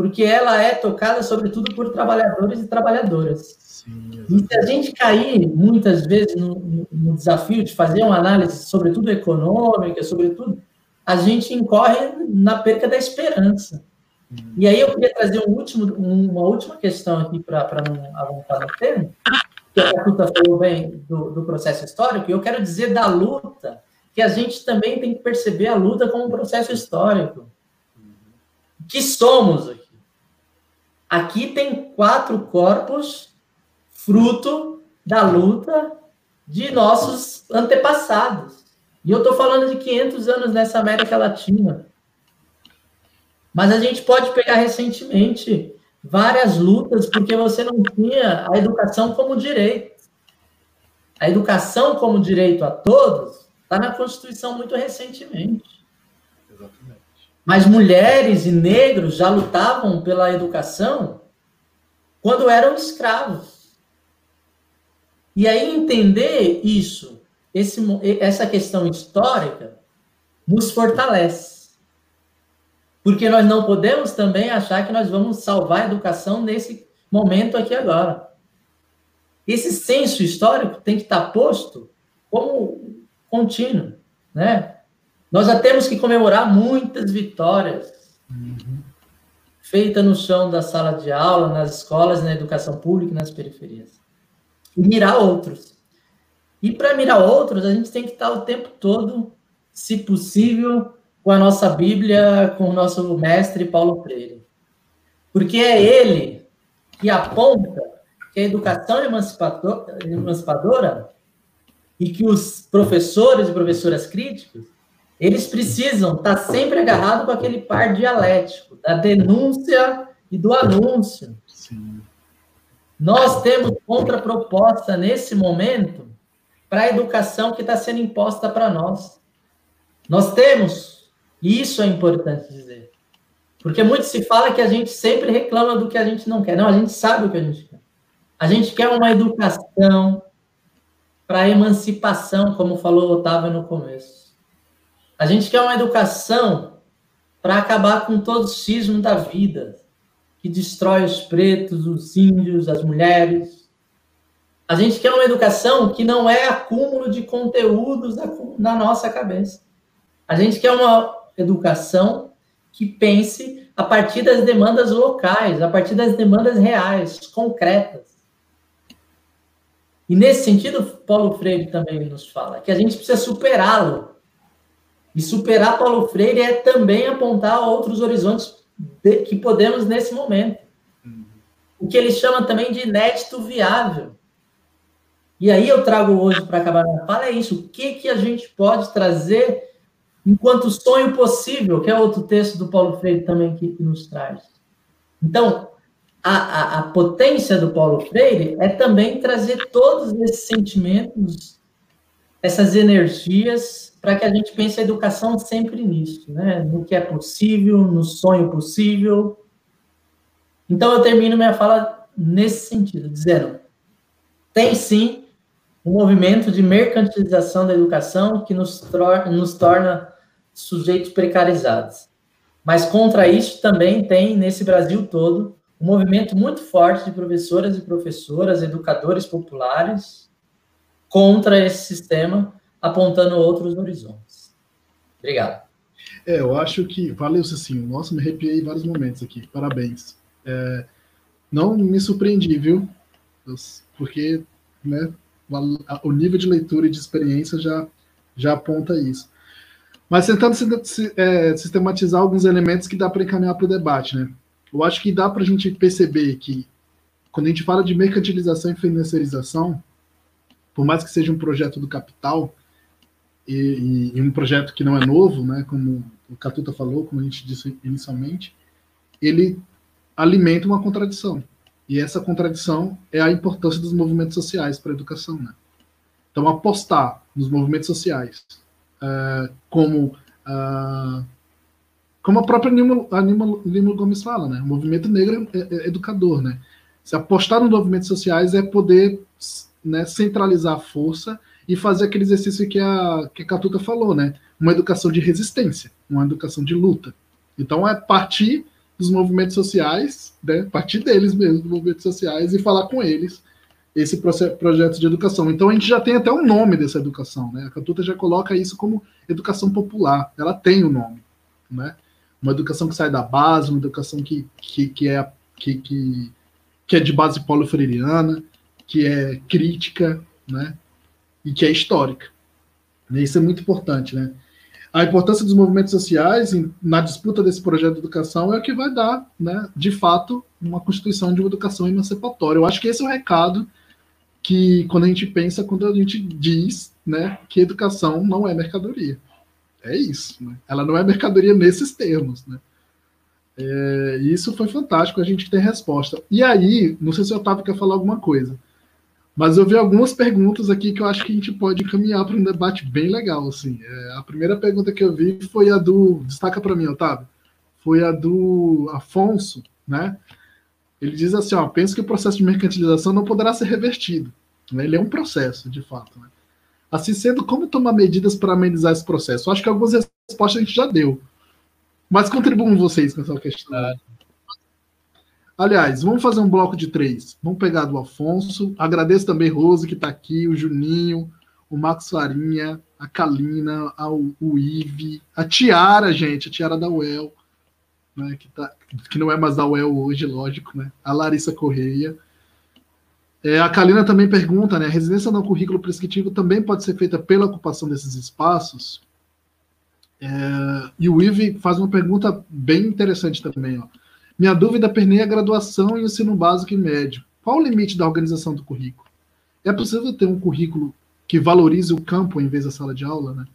porque ela é tocada, sobretudo, por trabalhadores e trabalhadoras. Sim, e se a gente cair, muitas vezes, no, no, desafio de fazer uma análise, sobretudo econômica, sobretudo, a gente incorre na perca da esperança. Hum. E aí eu queria trazer um último, uma última questão aqui para não avançar no termo, que a Tuta falou bem do, do processo histórico, e eu quero dizer da luta, que a gente também tem que perceber a luta como um processo histórico. Que somos aqui. Aqui tem quatro corpos fruto da luta de nossos antepassados. E eu estou falando de 500 anos nessa América Latina. Mas a gente pode pegar recentemente várias lutas porque você não tinha a educação como direito. A educação como direito a todos está na Constituição muito recentemente. Mas mulheres e negros já lutavam pela educação quando eram escravos. E aí entender isso, esse, essa questão histórica, nos fortalece. Porque nós não podemos também achar que nós vamos salvar a educação nesse momento aqui agora. Esse senso histórico tem que estar posto como contínuo, né? Nós já temos que comemorar muitas vitórias uhum. feitas no chão da sala de aula, nas escolas, na educação pública nas periferias e mirar outros. E para mirar outros, a gente tem que estar o tempo todo, se possível, com a nossa Bíblia, com o nosso mestre Paulo Freire. Porque é ele que aponta que a educação é emancipadora e que os professores e professoras críticos, eles precisam estar sempre agarrados com aquele par dialético da denúncia e do anúncio. Sim. Nós temos contraproposta nesse momento para a educação que está sendo imposta para nós. Nós temos, e isso é importante dizer, porque muito se fala que a gente sempre reclama do que a gente não quer. Não, a gente sabe o que a gente quer. A gente quer uma educação para a emancipação, como falou Otávio no começo. A gente quer uma educação para acabar com todo o cismo da vida, que destrói os pretos, os índios, as mulheres. A gente quer uma educação que não é acúmulo de conteúdos na, nossa cabeça. A gente quer uma educação que pense a partir das demandas locais, a partir das demandas reais, concretas. E nesse sentido, Paulo Freire também nos fala que a gente precisa superá-lo. E superar Paulo Freire é também apontar outros horizontes de, que podemos nesse momento. Uhum. O que ele chama também de inédito viável. E aí eu trago hoje para acabar minha fala é isso. O que, que a gente pode trazer enquanto sonho possível, que é outro texto do Paulo Freire também que, que nos traz. Então, a, a, a, potência do Paulo Freire é também trazer todos esses sentimentos, essas energias para que a gente pense a educação sempre nisso, né? No que é possível, no sonho possível. Então eu termino minha fala nesse sentido, dizendo: tem sim um movimento de mercantilização da educação que nos, nos torna sujeitos precarizados. Mas contra isso também tem nesse Brasil todo um movimento muito forte de professoras e professoras, educadores populares, contra esse sistema, apontando outros horizontes. Obrigado. É, eu acho que. Valeu, Cicinho. Nossa, me arrepiei em vários momentos aqui. Parabéns. É, não me surpreendi, viu? Porque né, o nível de leitura e de experiência já, já aponta isso. Mas tentando é, sistematizar alguns elementos que dá para encaminhar para o debate, né? Eu acho que dá para a gente perceber que quando a gente fala de mercantilização e financiarização, por mais que seja um projeto do capital e, e um projeto que não é novo, né, como o Catuta falou, como a gente disse inicialmente, ele alimenta uma contradição. E essa contradição é a importância dos movimentos sociais para a educação. Né? Então, apostar nos movimentos sociais, uh, como, uh, como a própria Nima, a Nima, Lima Gomes fala, né? o movimento negro é, é, é educador. Né? Se apostar nos movimentos sociais é poder né, centralizar a força e fazer aquele exercício que a, que a Catuta falou, né? uma educação de resistência, uma educação de luta. Então, é partir dos movimentos sociais, né, partir deles mesmo, dos movimentos sociais, e falar com eles esse projeto de educação. Então a gente já tem até um nome dessa educação, né? A Catuta já coloca isso como educação popular. Ela tem o um nome, né? Uma educação que sai da base, uma educação que, que, que é que, que, que é de base polifreiriana, que é crítica, né? E que é histórica. Isso é muito importante, né? a importância dos movimentos sociais na disputa desse projeto de educação é o que vai dar, né, de fato, uma constituição de uma educação emancipatória. Eu acho que esse é o recado que, quando a gente pensa, quando a gente diz né, que educação não é mercadoria. É isso. Né? Ela não é mercadoria nesses termos. Né? É, isso foi fantástico, a gente tem resposta. E aí, não sei se o Otávio quer falar alguma coisa. Mas eu vi algumas perguntas aqui que eu acho que a gente pode caminhar para um debate bem legal. Assim. É, a primeira pergunta que eu vi foi a do. Destaca para mim, Otávio. Foi a do Afonso, né? Ele diz assim: ó, penso que o processo de mercantilização não poderá ser revertido. Né? Ele é um processo, de fato. Né? Assim sendo, como tomar medidas para amenizar esse processo? Eu acho que algumas respostas a gente já deu. Mas contribuam vocês com essa questão. Aliás, vamos fazer um bloco de três. Vamos pegar do Afonso. Agradeço também Rose, que está aqui, o Juninho, o Max Farinha, a Kalina, a, o Ive, a Tiara, gente, a Tiara da UEL, né, que, tá, que não é mais da UEL hoje, lógico, né? A Larissa Correia. É, a Kalina também pergunta, né? A residência no currículo prescritivo também pode ser feita pela ocupação desses espaços? É, e o Ive faz uma pergunta bem interessante também, ó. Minha dúvida permeia a graduação e ensino básico e médio. Qual o limite da organização do currículo? É possível ter um currículo que valorize o campo em vez da sala de aula, né?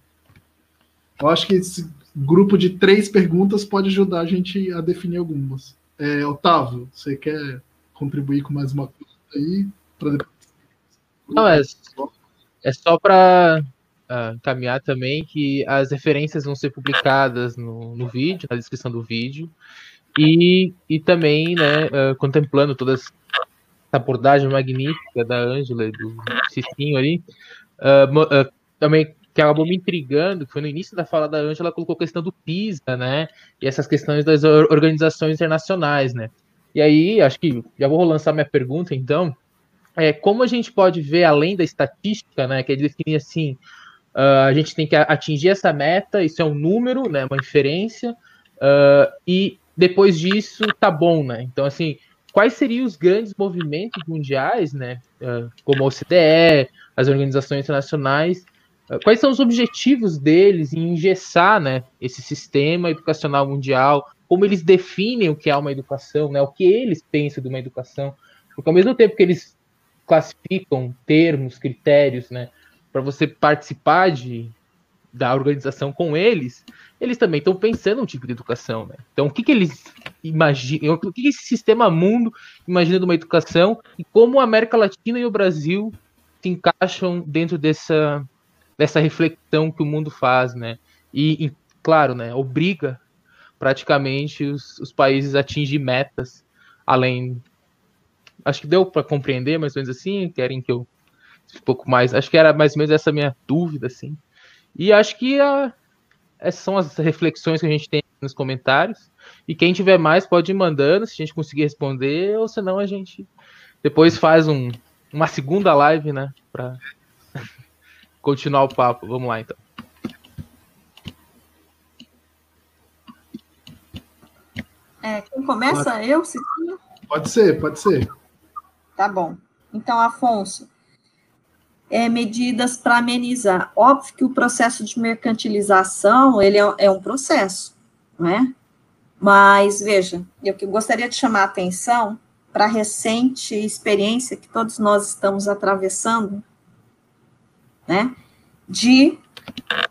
Eu acho que esse grupo de três perguntas pode ajudar a gente a definir algumas. É, Otávio, você quer contribuir com mais uma coisa aí? Pra... Não, é, é só para uh, ah, encaminhar também que as referências vão ser publicadas no, no vídeo, na descrição do vídeo. E, e também, né, uh, contemplando toda essa abordagem magnífica da Ângela e do Cicinho ali, uh, uh, também que acabou me intrigando, que foi no início da fala da Ângela, colocou a questão do PISA, né, e essas questões das organizações internacionais, né. E aí, acho que já vou lançar minha pergunta, então, é como a gente pode ver além da estatística, né, que é definir assim, uh, a gente tem que atingir essa meta, isso é um número, né, uma inferência, uh, e depois disso tá bom, né? Então, assim, quais seriam os grandes movimentos mundiais, né? Uh, como a OCDE, as organizações internacionais, uh, quais são os objetivos deles em engessar, né, esse sistema educacional mundial? Como eles definem o que é uma educação, né? O que eles pensam de uma educação? Porque ao mesmo tempo que eles classificam termos, critérios, né, para você participar de da organização com eles, eles também estão pensando um tipo de educação, né? Então, o que, que eles imaginam, o que, que esse sistema mundo imagina de uma educação e como a América Latina e o Brasil se encaixam dentro dessa, dessa reflexão que o mundo faz, né? E, e claro, né, obriga praticamente os, os países a atingir metas além. Acho que deu para compreender mais ou menos assim. Querem que eu um pouco mais. Acho que era mais ou menos essa minha dúvida, assim. E acho que a, essas são as reflexões que a gente tem nos comentários. E quem tiver mais pode ir mandando, se a gente conseguir responder, ou senão a gente depois faz um, uma segunda live, né? Para continuar o papo. Vamos lá, então. É, quem começa? Pode. Eu, Cicinha? Pode ser, pode ser. Tá bom. Então, Afonso, é, medidas para amenizar. Óbvio que o processo de mercantilização, ele é, é um processo, não é? Mas, veja, eu que gostaria de chamar a atenção para a recente experiência que todos nós estamos atravessando, né, de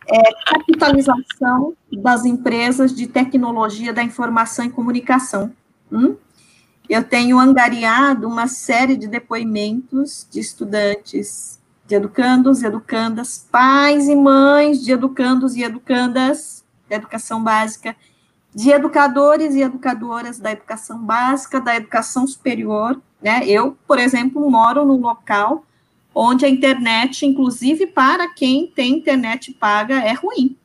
é, capitalização das empresas de tecnologia da informação e comunicação. Hum? Eu tenho angariado uma série de depoimentos de estudantes, de educandos e educandas, pais e mães de educandos e educandas da educação básica, de educadores e educadoras da educação básica, da educação superior, né? Eu, por exemplo, moro num local onde a internet, inclusive para quem tem internet paga, é ruim,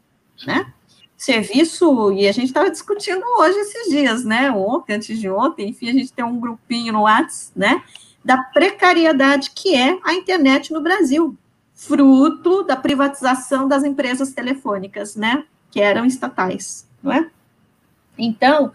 né? Serviço, e a gente estava discutindo hoje esses dias, né? Ontem, antes de ontem, enfim, a gente tem um grupinho no WhatsApp, né? Da precariedade que é a internet no Brasil, fruto da privatização das empresas telefônicas, né? Que eram estatais, não é? Então,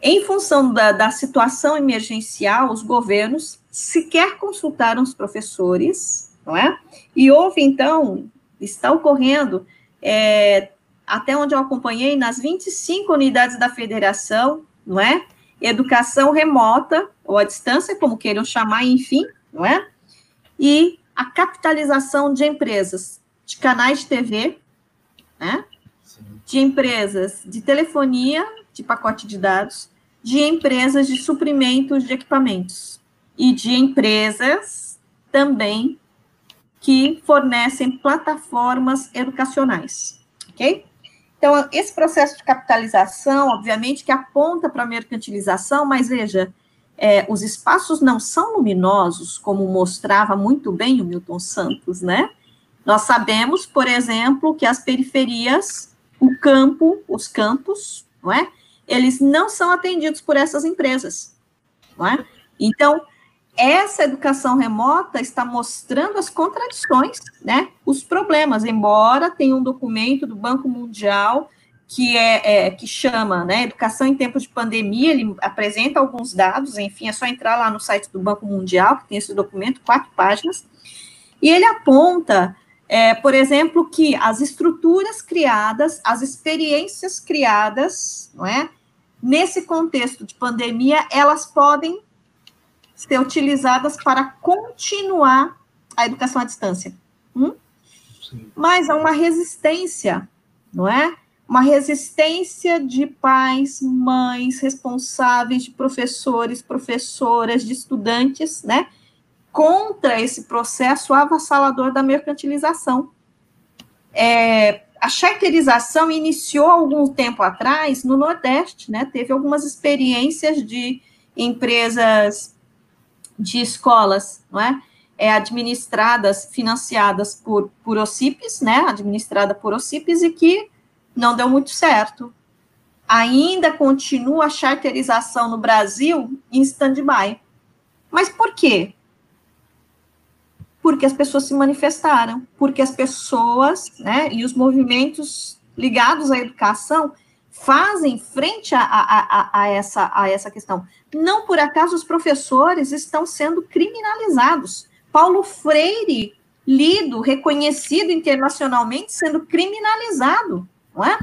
em função da, da situação emergencial, os governos sequer consultaram os professores, não é? E houve, então, está ocorrendo, é, até onde eu acompanhei, nas 25 unidades da federação, não é? Educação remota, ou à distância, como queiram chamar, enfim, não é? E a capitalização de empresas, de canais de TV, né? de empresas de telefonia, de pacote de dados, de empresas de suprimentos de equipamentos e de empresas também que fornecem plataformas educacionais, ok? Então, esse processo de capitalização, obviamente, que aponta para a mercantilização, mas veja, é, os espaços não são luminosos, como mostrava muito bem o Milton Santos, né? Nós sabemos, por exemplo, que as periferias o campo, os campos, não é? Eles não são atendidos por essas empresas, não é? Então, essa educação remota está mostrando as contradições, né? Os problemas, embora tenha um documento do Banco Mundial que é, é, que chama, né, Educação em Tempos de Pandemia, ele apresenta alguns dados, enfim, é só entrar lá no site do Banco Mundial, que tem esse documento, quatro páginas, e ele aponta é, por exemplo, que as estruturas criadas, as experiências criadas, não é? Nesse contexto de pandemia, elas podem ser utilizadas para continuar a educação à distância. Hum? Mas há uma resistência, não é? Uma resistência de pais, mães, responsáveis, de professores, professoras, de estudantes, né? contra esse processo avassalador da mercantilização. É, a charterização iniciou algum tempo atrás no Nordeste, né? Teve algumas experiências de empresas de escolas, não é? é administradas, financiadas por, por OCIPs, né? Administrada por OCIPs e que não deu muito certo. Ainda continua a charterização no Brasil em stand-by. Mas por quê? porque as pessoas se manifestaram, porque as pessoas, né, e os movimentos ligados à educação fazem frente a, a, a, a, essa, a essa questão. Não por acaso os professores estão sendo criminalizados. Paulo Freire, lido, reconhecido internacionalmente, sendo criminalizado, não é?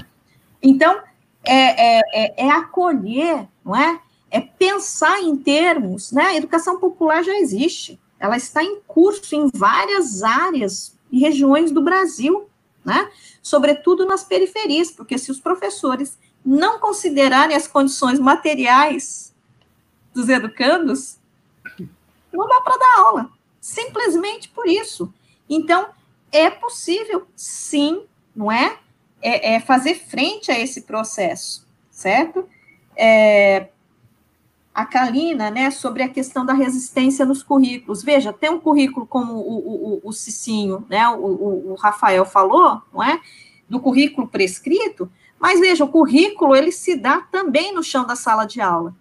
Então, é, é, é, é acolher, não é? É pensar em termos, né? A educação popular já existe ela está em curso em várias áreas e regiões do Brasil, né? Sobretudo nas periferias, porque se os professores não considerarem as condições materiais dos educandos, não dá para dar aula. Simplesmente por isso. Então, é possível, sim, não é? É, é fazer frente a esse processo, certo? É, a Kalina, né, sobre a questão da resistência nos currículos. Veja, tem um currículo como o, o, o Cicinho, né, o, o, Rafael falou, não é? Do currículo prescrito, mas veja, o currículo, ele se dá também no chão da sala de aula.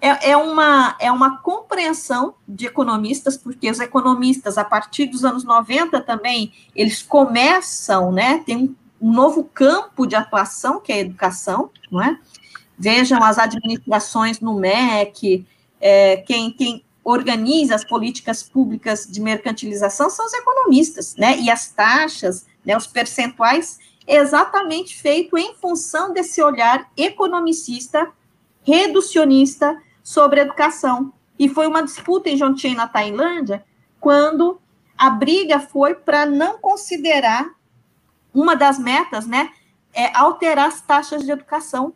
É, é, uma, é uma compreensão de economistas, porque os economistas, a partir dos anos 90 também, eles começam, né, tem um novo campo de atuação, que é a educação, não é? Vejam as administrações no MEC, é, quem, quem organiza as políticas públicas de mercantilização são os economistas, né? E as taxas, né, os percentuais, exatamente feito em função desse olhar economicista, reducionista sobre educação. E foi uma disputa em Jomtien, na Tailândia, quando a briga foi para não considerar uma das metas, né, é alterar as taxas de educação,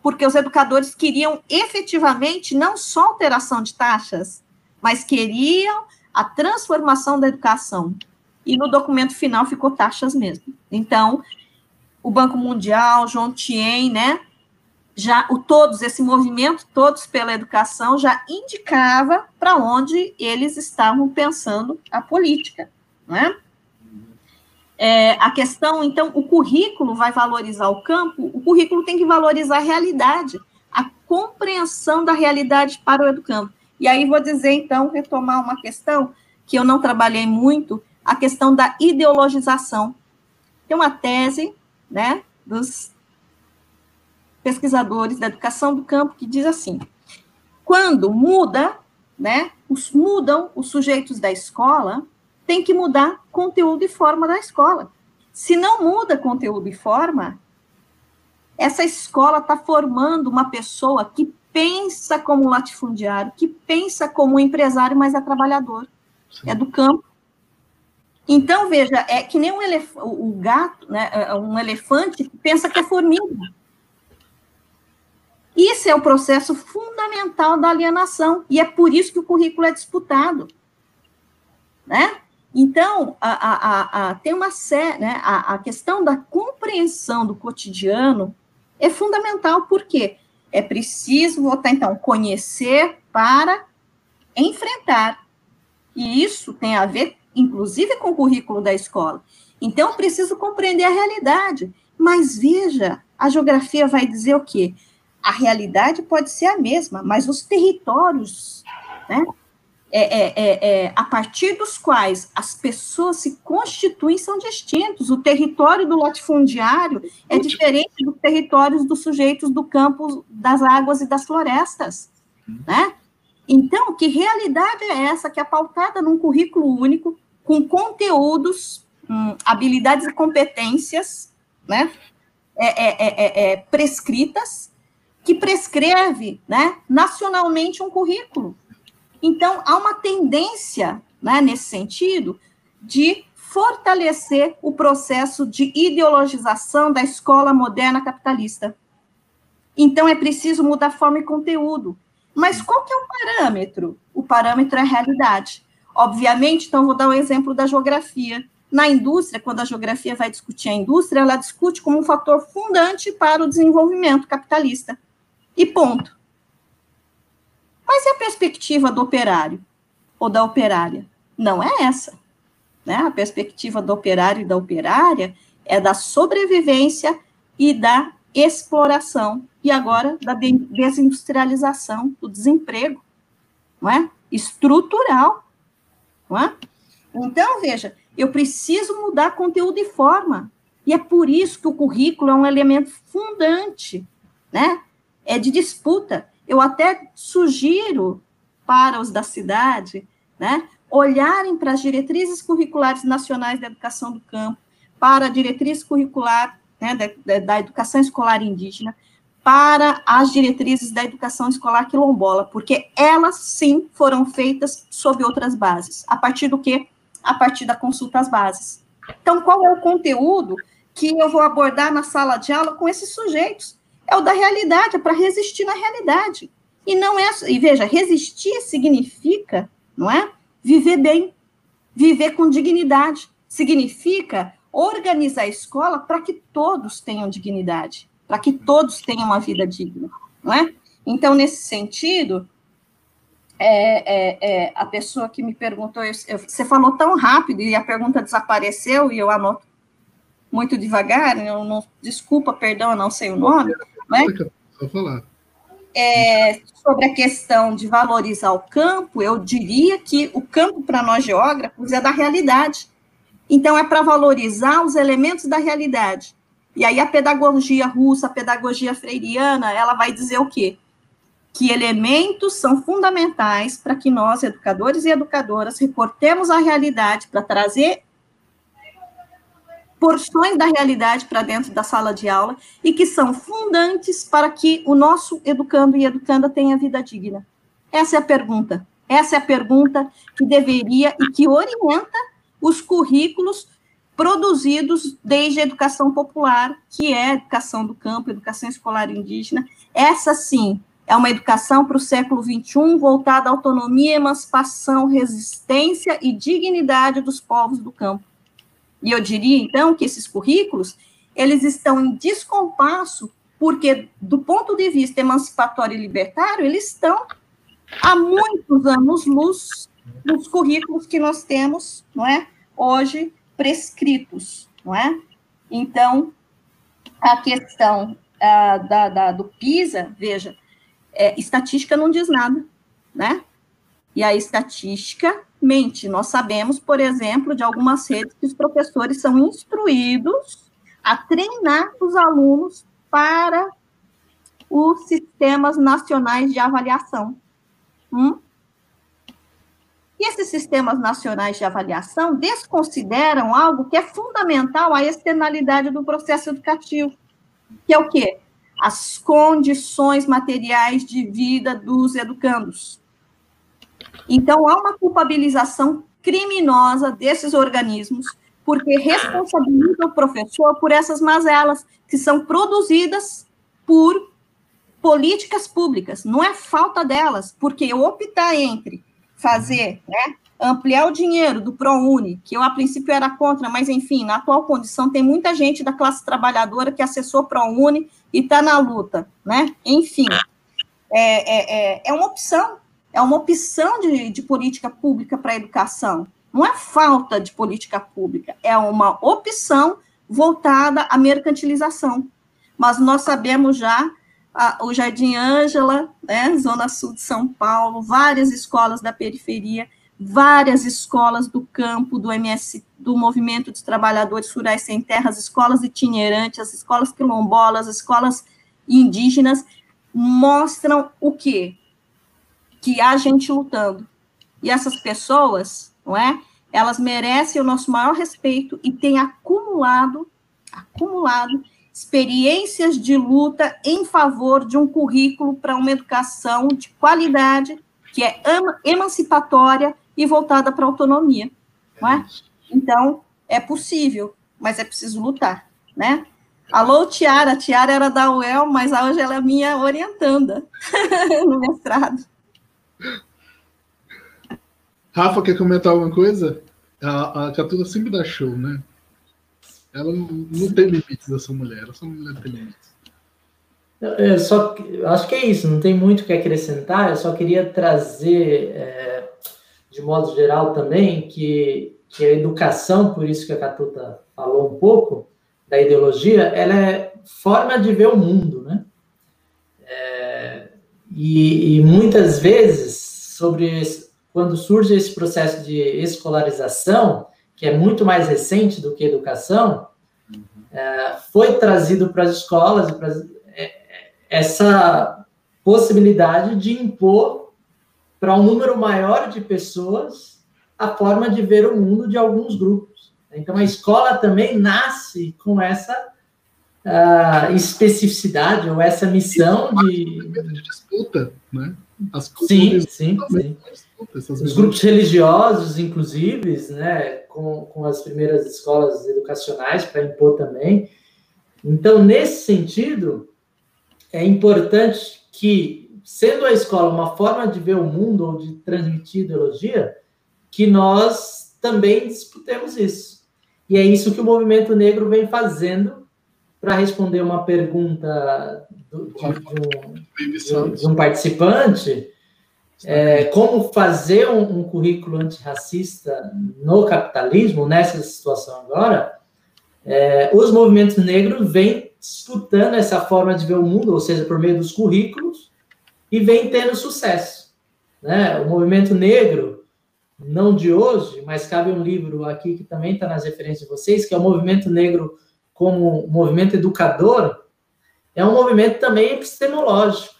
porque os educadores queriam efetivamente não só alteração de taxas, mas queriam a transformação da educação. E no documento final ficou taxas mesmo. Então, o Banco Mundial, João Tien, né, já o todos esse movimento todos pela educação já indicava para onde eles estavam pensando a política, né? É, a questão, então, o currículo vai valorizar o campo, o currículo tem que valorizar a realidade, a compreensão da realidade para o educando. E aí vou dizer, então, retomar uma questão que eu não trabalhei muito, a questão da ideologização. Tem uma tese, né, dos pesquisadores da educação do campo que diz assim: quando muda, né, os, mudam os sujeitos da escola, tem que mudar conteúdo e forma da escola. Se não muda conteúdo e forma, essa escola está formando uma pessoa que pensa como latifundiário, que pensa como empresário, mas é trabalhador, Sim. é do campo. Então, veja, é que nem um elef o gato, né, é, um elefante que pensa que é formiga. Isso é o processo fundamental da alienação, e é por isso que o currículo é disputado. Né? Então, a, a, a, tem uma série, né, a, questão da compreensão do cotidiano é fundamental, porque é preciso votar, então, conhecer para enfrentar. E isso tem a ver, inclusive, com o currículo da escola. Então, preciso compreender a realidade. Mas veja, a geografia vai dizer o quê? A realidade pode ser a mesma, mas os territórios, né, é, é, é, é, a partir dos quais as pessoas se constituem são distintos. O território do latifundiário é diferente dos territórios dos sujeitos do campo, das águas e das florestas, né? Então, que realidade é essa que é pautada num currículo único, com conteúdos, hum, habilidades e competências, né? É, é, é, prescritas, que prescreve, né, nacionalmente um currículo. Então, há uma tendência, né, nesse sentido, de fortalecer o processo de ideologização da escola moderna capitalista. Então, é preciso mudar forma e conteúdo. Mas qual que é o parâmetro? O parâmetro é a realidade. Obviamente, então, vou dar o um exemplo da geografia. Na indústria, quando a geografia vai discutir a indústria, ela discute como um fator fundante para o desenvolvimento capitalista. E ponto. Mas e a perspectiva do operário ou da operária? Não é essa. Né? A perspectiva do operário e da operária é da sobrevivência e da exploração, e agora da desindustrialização, do desemprego, não é? estrutural. Não é? Então, veja, eu preciso mudar conteúdo e forma, e é por isso que o currículo é um elemento fundante, né? É de disputa, eu até sugiro para os da cidade, né, olharem para as diretrizes curriculares nacionais da educação do campo, para a diretriz curricular né, da, da educação escolar indígena, para as diretrizes da educação escolar quilombola, porque elas sim foram feitas sob outras bases. A partir do que? A partir da consulta às bases. Então, qual é o conteúdo que eu vou abordar na sala de aula com esses sujeitos? É o da realidade, é para resistir na realidade. E não é, e veja, resistir significa, não é? Viver bem, viver com dignidade. Significa organizar a escola para que todos tenham dignidade, para que todos tenham uma vida digna, não é? Então, nesse sentido, é, é, é, a pessoa que me perguntou, eu, eu, você falou tão rápido e a pergunta desapareceu e eu anoto muito devagar, eu não, desculpa, perdão, eu não sei o nome, né? Só falar. é, sobre a questão de valorizar o campo, eu diria que o campo para nós geógrafos é da realidade. Então, é para valorizar os elementos da realidade. E aí, a pedagogia russa, a pedagogia freiriana, ela vai dizer o quê? Que elementos são fundamentais para que nós, educadores e educadoras, reportemos a realidade para trazer porções da realidade para dentro da sala de aula e que são fundantes para que o nosso educando e educanda tenha vida digna? Essa é a pergunta. Essa é a pergunta que deveria e que orienta os currículos produzidos desde a educação popular, que é a educação do campo, educação escolar indígena. Essa, sim, é uma educação para o século XXI voltada à autonomia, emancipação, resistência e dignidade dos povos do campo. E eu diria, então, que esses currículos, eles estão em descompasso, porque, do ponto de vista emancipatório e libertário, eles estão há muitos anos-luz nos currículos que nós temos, não é? Hoje, prescritos, não é? Então, a questão uh, da, da, do PISA, veja, é, estatística não diz nada, né? E a estatística mente. Nós sabemos, por exemplo, de algumas redes que os professores são instruídos a treinar os alunos para os sistemas nacionais de avaliação. Hum? E esses sistemas nacionais de avaliação desconsideram algo que é fundamental à externalidade do processo educativo, que é o quê? As condições materiais de vida dos educandos. Então, há uma culpabilização criminosa desses organismos, porque responsabiliza o professor por essas mazelas que são produzidas por políticas públicas. Não é falta delas, porque optar entre fazer, né, ampliar o dinheiro do ProUni, que eu a princípio era contra, mas enfim, na atual condição tem muita gente da classe trabalhadora que acessou ProUni e está na luta, né? Enfim, é, é, é, é uma opção é uma opção de, de política pública para a educação. Não é falta de política pública, é uma opção voltada à mercantilização. Mas nós sabemos já a, o Jardim Ângela, né, Zona Sul de São Paulo, várias escolas da periferia, várias escolas do campo, do MS, do Movimento dos Trabalhadores Rurais Sem Terras, escolas itinerantes, as escolas quilombolas, as escolas indígenas, mostram o quê? Que há gente lutando. E essas pessoas, não é? Elas merecem o nosso maior respeito e têm acumulado, acumulado experiências de luta em favor de um currículo para uma educação de qualidade, que é emancipatória e voltada para a autonomia, não é? Então, é possível, mas é preciso lutar, né? Alô, Tiara, Tiara era da UEL, mas hoje ela é minha orientanda no mestrado. Rafa, quer comentar alguma coisa? A, a Catura sempre dá show, né? Ela não, tem limites, essa mulher. Essa mulher tem limites. Eu só acho que é isso, não tem muito o que acrescentar. Eu só queria trazer, é, de modo geral, também, que, que a educação, por isso que a Catuta falou um pouco, da ideologia, ela é forma de ver o mundo, né? É, e, e, muitas vezes, sobre esse, quando surge esse processo de escolarização, que é muito mais recente do que educação, uhum. é, foi trazido para as escolas pra, é, essa possibilidade de impor para um número maior de pessoas a forma de ver o mundo de alguns grupos. Então, a escola também nasce com essa uh, especificidade ou essa missão de... de disputa, né? As sim, sim, sim. Os grupos religiosos, inclusive, né, com, com as primeiras escolas educacionais para impor também. Então, nesse sentido, é importante que, sendo a escola uma forma de ver o mundo ou de transmitir ideologia, que nós também disputemos isso. E é isso que o movimento negro vem fazendo para responder uma pergunta do, de, de, um, de, um, participante, é, como fazer um, um, currículo antirracista no capitalismo, nessa situação agora, é, os movimentos negros vêm disputando essa forma de ver o mundo, ou seja, por meio dos currículos, e vem tendo sucesso. Né? O movimento negro, não de hoje, mas cabe um livro aqui que também está nas referências de vocês, que é o movimento negro como movimento educador, é um movimento também epistemológico,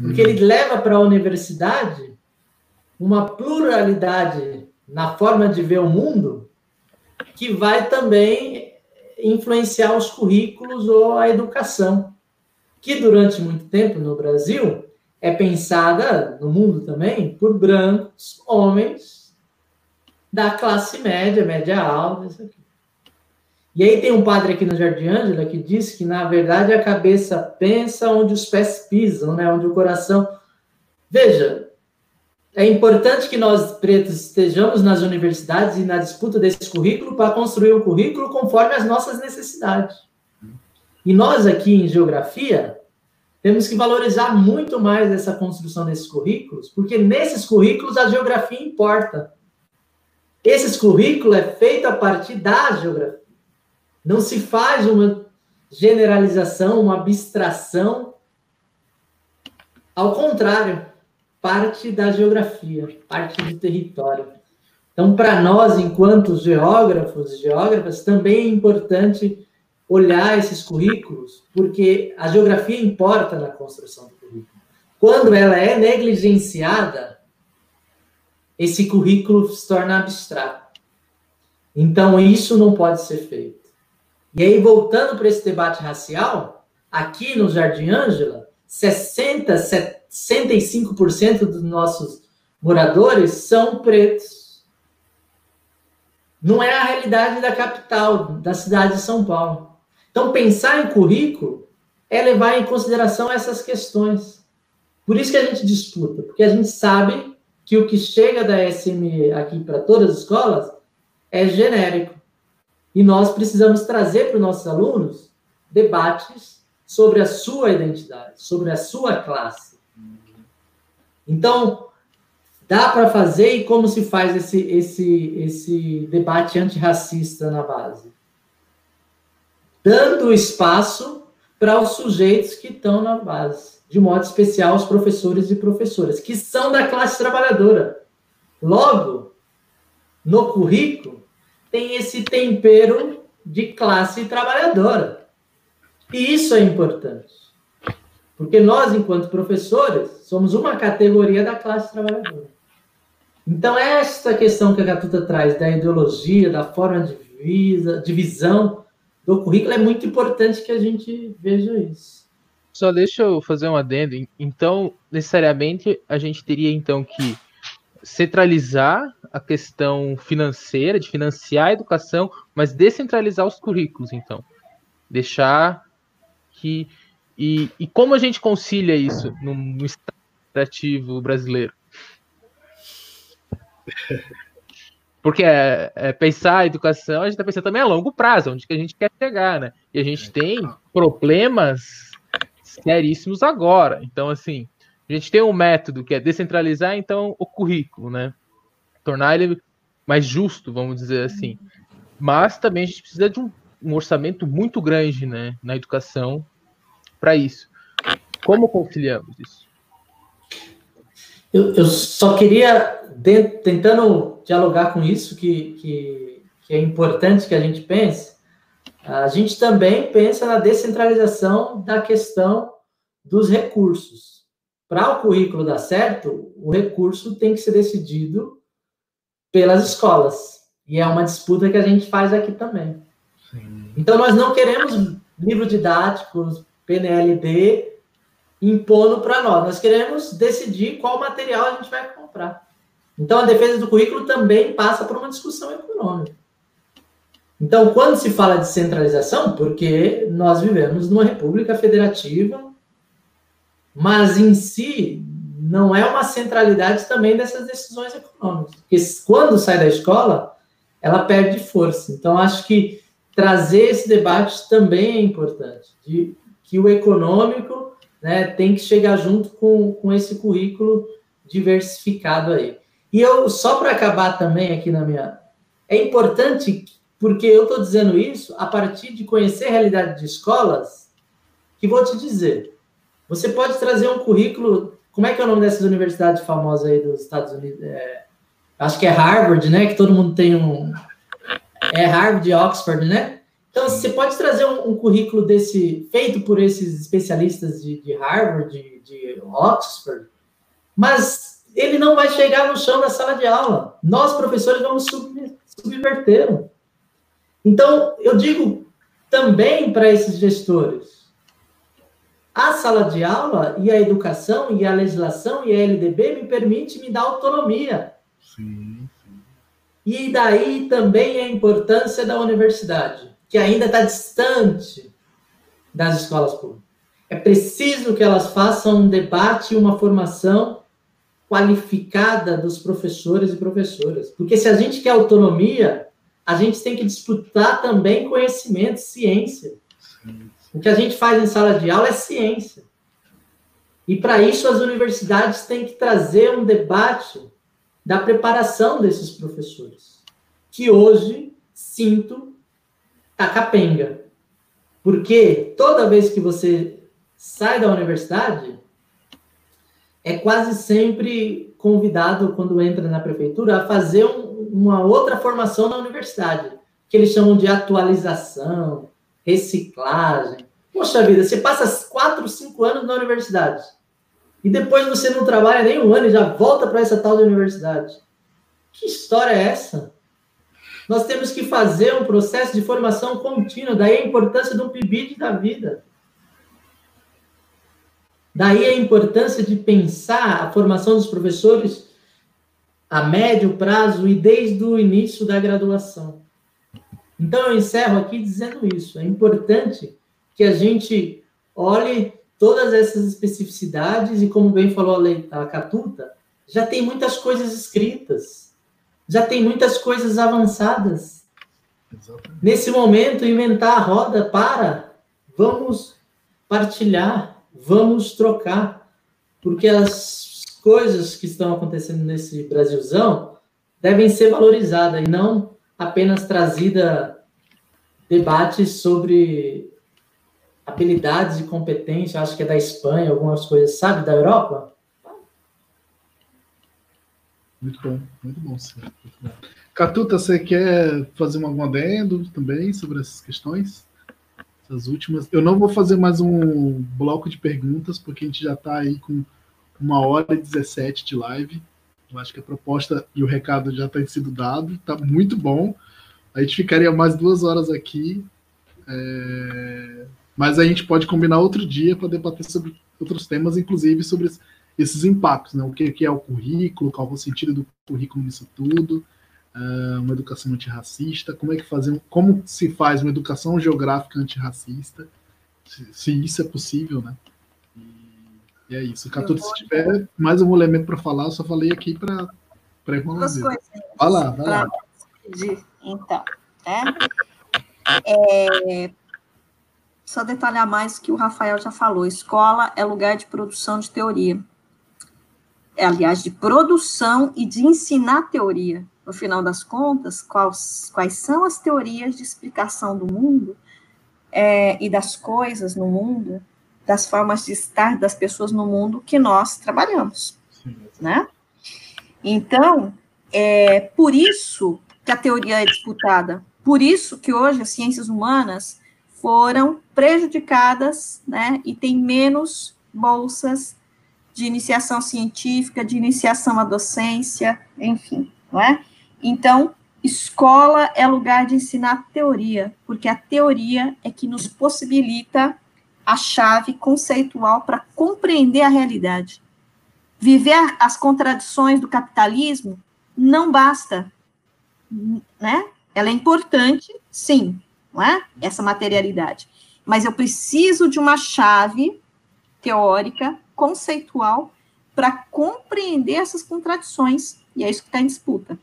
porque ele leva para a universidade uma pluralidade na forma de ver o mundo que vai também influenciar os currículos ou a educação, que durante muito tempo no Brasil é pensada, no mundo também, por brancos, homens da classe média, média alta, aqui. E aí tem um padre aqui no Jardim Ângela que diz que, na verdade, a cabeça pensa onde os pés pisam, né? onde o coração... Veja, é importante que nós, pretos, estejamos nas universidades e na disputa desse currículo para construir um currículo conforme as nossas necessidades. E nós aqui em Geografia temos que valorizar muito mais essa construção desses currículos, porque nesses currículos a geografia importa. Esses currículos é feito a partir da geografia. Não se faz uma generalização, uma abstração. Ao contrário, parte da geografia, parte do território. Então, para nós, enquanto geógrafos e geógrafas, também é importante olhar esses currículos, porque a geografia importa na construção do currículo. Quando ela é negligenciada, esse currículo se torna abstrato. Então, isso não pode ser feito. E aí, voltando para esse debate racial, aqui no Jardim Ângela, 60, 65% dos nossos moradores são pretos. Não é a realidade da capital, da cidade de São Paulo. Então, pensar em currículo é levar em consideração essas questões. Por isso que a gente disputa, porque a gente sabe que o que chega da SME aqui para todas as escolas é genérico. E nós precisamos trazer para os nossos alunos debates sobre a sua identidade, sobre a sua classe. Então, dá para fazer e como se faz esse, esse, esse debate antirracista na base? Dando espaço para os sujeitos que estão na base, de modo especial os professores e professoras, que são da classe trabalhadora. Logo, no currículo, tem esse tempero de classe trabalhadora. E isso é importante. Porque nós, enquanto professores, somos uma categoria da classe trabalhadora. Então, esta questão que a Gatuta traz da ideologia, da forma de, visa, de visão do currículo, é muito importante que a gente veja isso. Só deixa eu fazer um adendo. Então, necessariamente, a gente teria então que centralizar a questão financeira, de financiar a educação, mas descentralizar os currículos, então. Deixar que e, e como a gente concilia isso no, no estado brasileiro? Porque é, é, pensar a educação, a gente está pensando também a longo prazo, onde que a gente quer chegar, né? E a gente tem problemas seríssimos agora. Então, assim, a gente tem um método que é descentralizar, então, o currículo, né? Tornar ele mais justo, vamos dizer assim. Mas também a gente precisa de um, um orçamento muito grande, né, na educação para isso. Como conciliamos isso? Eu, eu só queria, dentro, tentando dialogar com isso, que, que, que é importante que a gente pense, a gente também pensa na descentralização da questão dos recursos. Para o currículo dar certo, o recurso tem que ser decidido pelas escolas. E é uma disputa que a gente faz aqui também. Sim. Então, nós não queremos livros didáticos, PNLD impondo para nós. Nós queremos decidir qual material a gente vai comprar. Então, a defesa do currículo também passa por uma discussão econômica. Então, quando se fala de centralização, porque nós vivemos numa república federativa, mas em si não é uma centralidade também dessas decisões econômicas. Porque quando sai da escola, ela perde força. Então, acho que trazer esse debate também é importante, de que o econômico né, tem que chegar junto com, com esse currículo diversificado aí. E eu, só para acabar também aqui na minha. É importante, porque eu estou dizendo isso a partir de conhecer a realidade de escolas, que vou te dizer. Você pode trazer um currículo. Como é que é o nome dessas universidades famosas aí dos Estados Unidos? É, acho que é Harvard, né? Que todo mundo tem um. É Harvard e Oxford, né? Então, você pode trazer um, um, currículo desse, feito por esses especialistas de, de Harvard, de, de Oxford, mas ele não vai chegar no chão da sala de aula. Nós, professores, vamos sub, subvertê-lo. Então, eu digo também para esses gestores, a sala de aula e a educação e a legislação e a LDB me permite me dar autonomia. Sim, sim. E daí também a importância da universidade, que ainda está distante das escolas públicas. É preciso que elas façam um debate e uma formação qualificada dos professores e professoras. Porque se a gente quer autonomia, a gente tem que disputar também conhecimento, ciência. O que a gente faz em sala de aula é ciência. E para isso as universidades têm que trazer um debate da preparação desses professores, que hoje sinto tá capenga. Porque toda vez que você sai da universidade, é quase sempre convidado, quando entra na prefeitura, a fazer um, uma outra formação na universidade, que eles chamam de atualização, reciclagem. Poxa vida, você passa quatro, cinco anos na universidade e depois você não trabalha nem um ano e já volta para essa tal de universidade. Que história é essa? Nós temos que fazer um processo de formação contínua, daí a importância do PIBID da vida. Daí a importância de pensar a formação dos professores a médio prazo e desde o início da graduação. Então, eu encerro aqui dizendo isso. É importante que a gente olhe todas essas especificidades e, como bem falou a, Catuta, já tem muitas coisas escritas, já tem muitas coisas avançadas. Exatamente. Nesse momento, inventar a roda para, vamos partilhar, vamos trocar, porque as coisas que estão acontecendo nesse Brasilzão devem ser valorizadas e não apenas trazida debates sobre habilidades e competência, acho que é da Espanha, algumas coisas, sabe, da Europa. Muito bom, muito bom, sim. Muito bom. Catuta, você quer fazer algum adendo também sobre essas questões? Essas últimas. Eu não vou fazer mais um bloco de perguntas, porque a gente já está aí com uma hora e 17 de live. Eu acho que a proposta e o recado já tem sido dado, está muito bom. A gente ficaria mais duas horas aqui, é... mas a gente pode combinar outro dia para debater sobre outros temas, inclusive sobre esses impactos, né? O que é o currículo, qual é o sentido do currículo nisso tudo, é, uma educação antirracista, como é que fazer, como se faz uma educação geográfica antirracista, se, se isso é possível, né? E é isso. Catuto, se tiver mais um elemento para falar, eu só falei aqui para coisas. Vai lá, vai lá. Então, é, é, só detalhar mais que o Rafael já falou. Escola é lugar de produção de teoria. É, aliás, de produção e de ensinar teoria. No final das contas, quais, quais são as teorias de explicação do mundo é, e das coisas no mundo das formas de estar das pessoas no mundo que nós trabalhamos, né? Então, é por isso que a teoria é disputada, por isso que hoje as ciências humanas foram prejudicadas, né, e tem menos bolsas de iniciação científica, de iniciação à docência, enfim, não é? Então, escola é lugar de ensinar teoria, porque a teoria é que nos possibilita a chave conceitual para compreender a realidade. Viver as contradições do capitalismo não basta, né? Ela é importante, sim, não é? Essa materialidade. Mas eu preciso de uma chave teórica, conceitual, para compreender essas contradições, e é isso que está em disputa.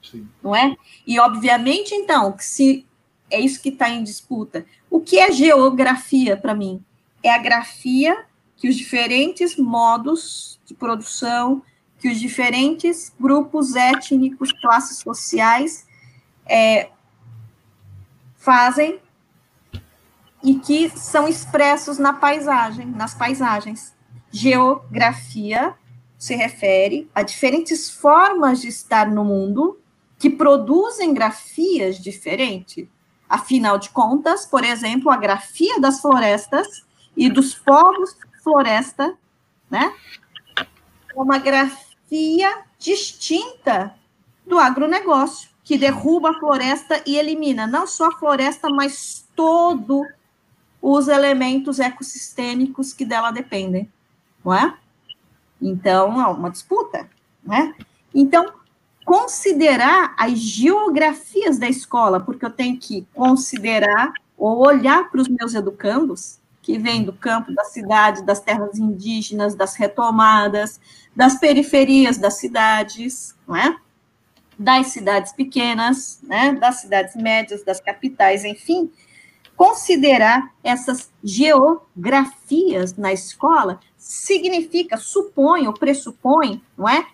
Sim. Não é? E, obviamente, então, que se é isso que está em disputa. O que é geografia para mim? É a grafia que os diferentes modos de produção, que os diferentes grupos étnicos, classes sociais é, fazem e que são expressos na paisagem, nas paisagens. Geografia se refere a diferentes formas de estar no mundo que produzem grafias diferentes. Afinal de contas, por exemplo, a grafia das florestas e dos povos floresta, né? É uma grafia distinta do agronegócio, que derruba a floresta e elimina não só a floresta, mas todo os elementos ecossistêmicos que dela dependem, não é? Então, é uma disputa, né? Então, considerar as geografias da escola, porque eu tenho que considerar ou olhar para os meus educandos, que vêm do campo, da cidade, das terras indígenas, das retomadas, das periferias das cidades, não é? Das cidades pequenas, né? Das cidades médias, das capitais, enfim, Considerar essas geografias na escola significa, supõe ou pressupõe, não é?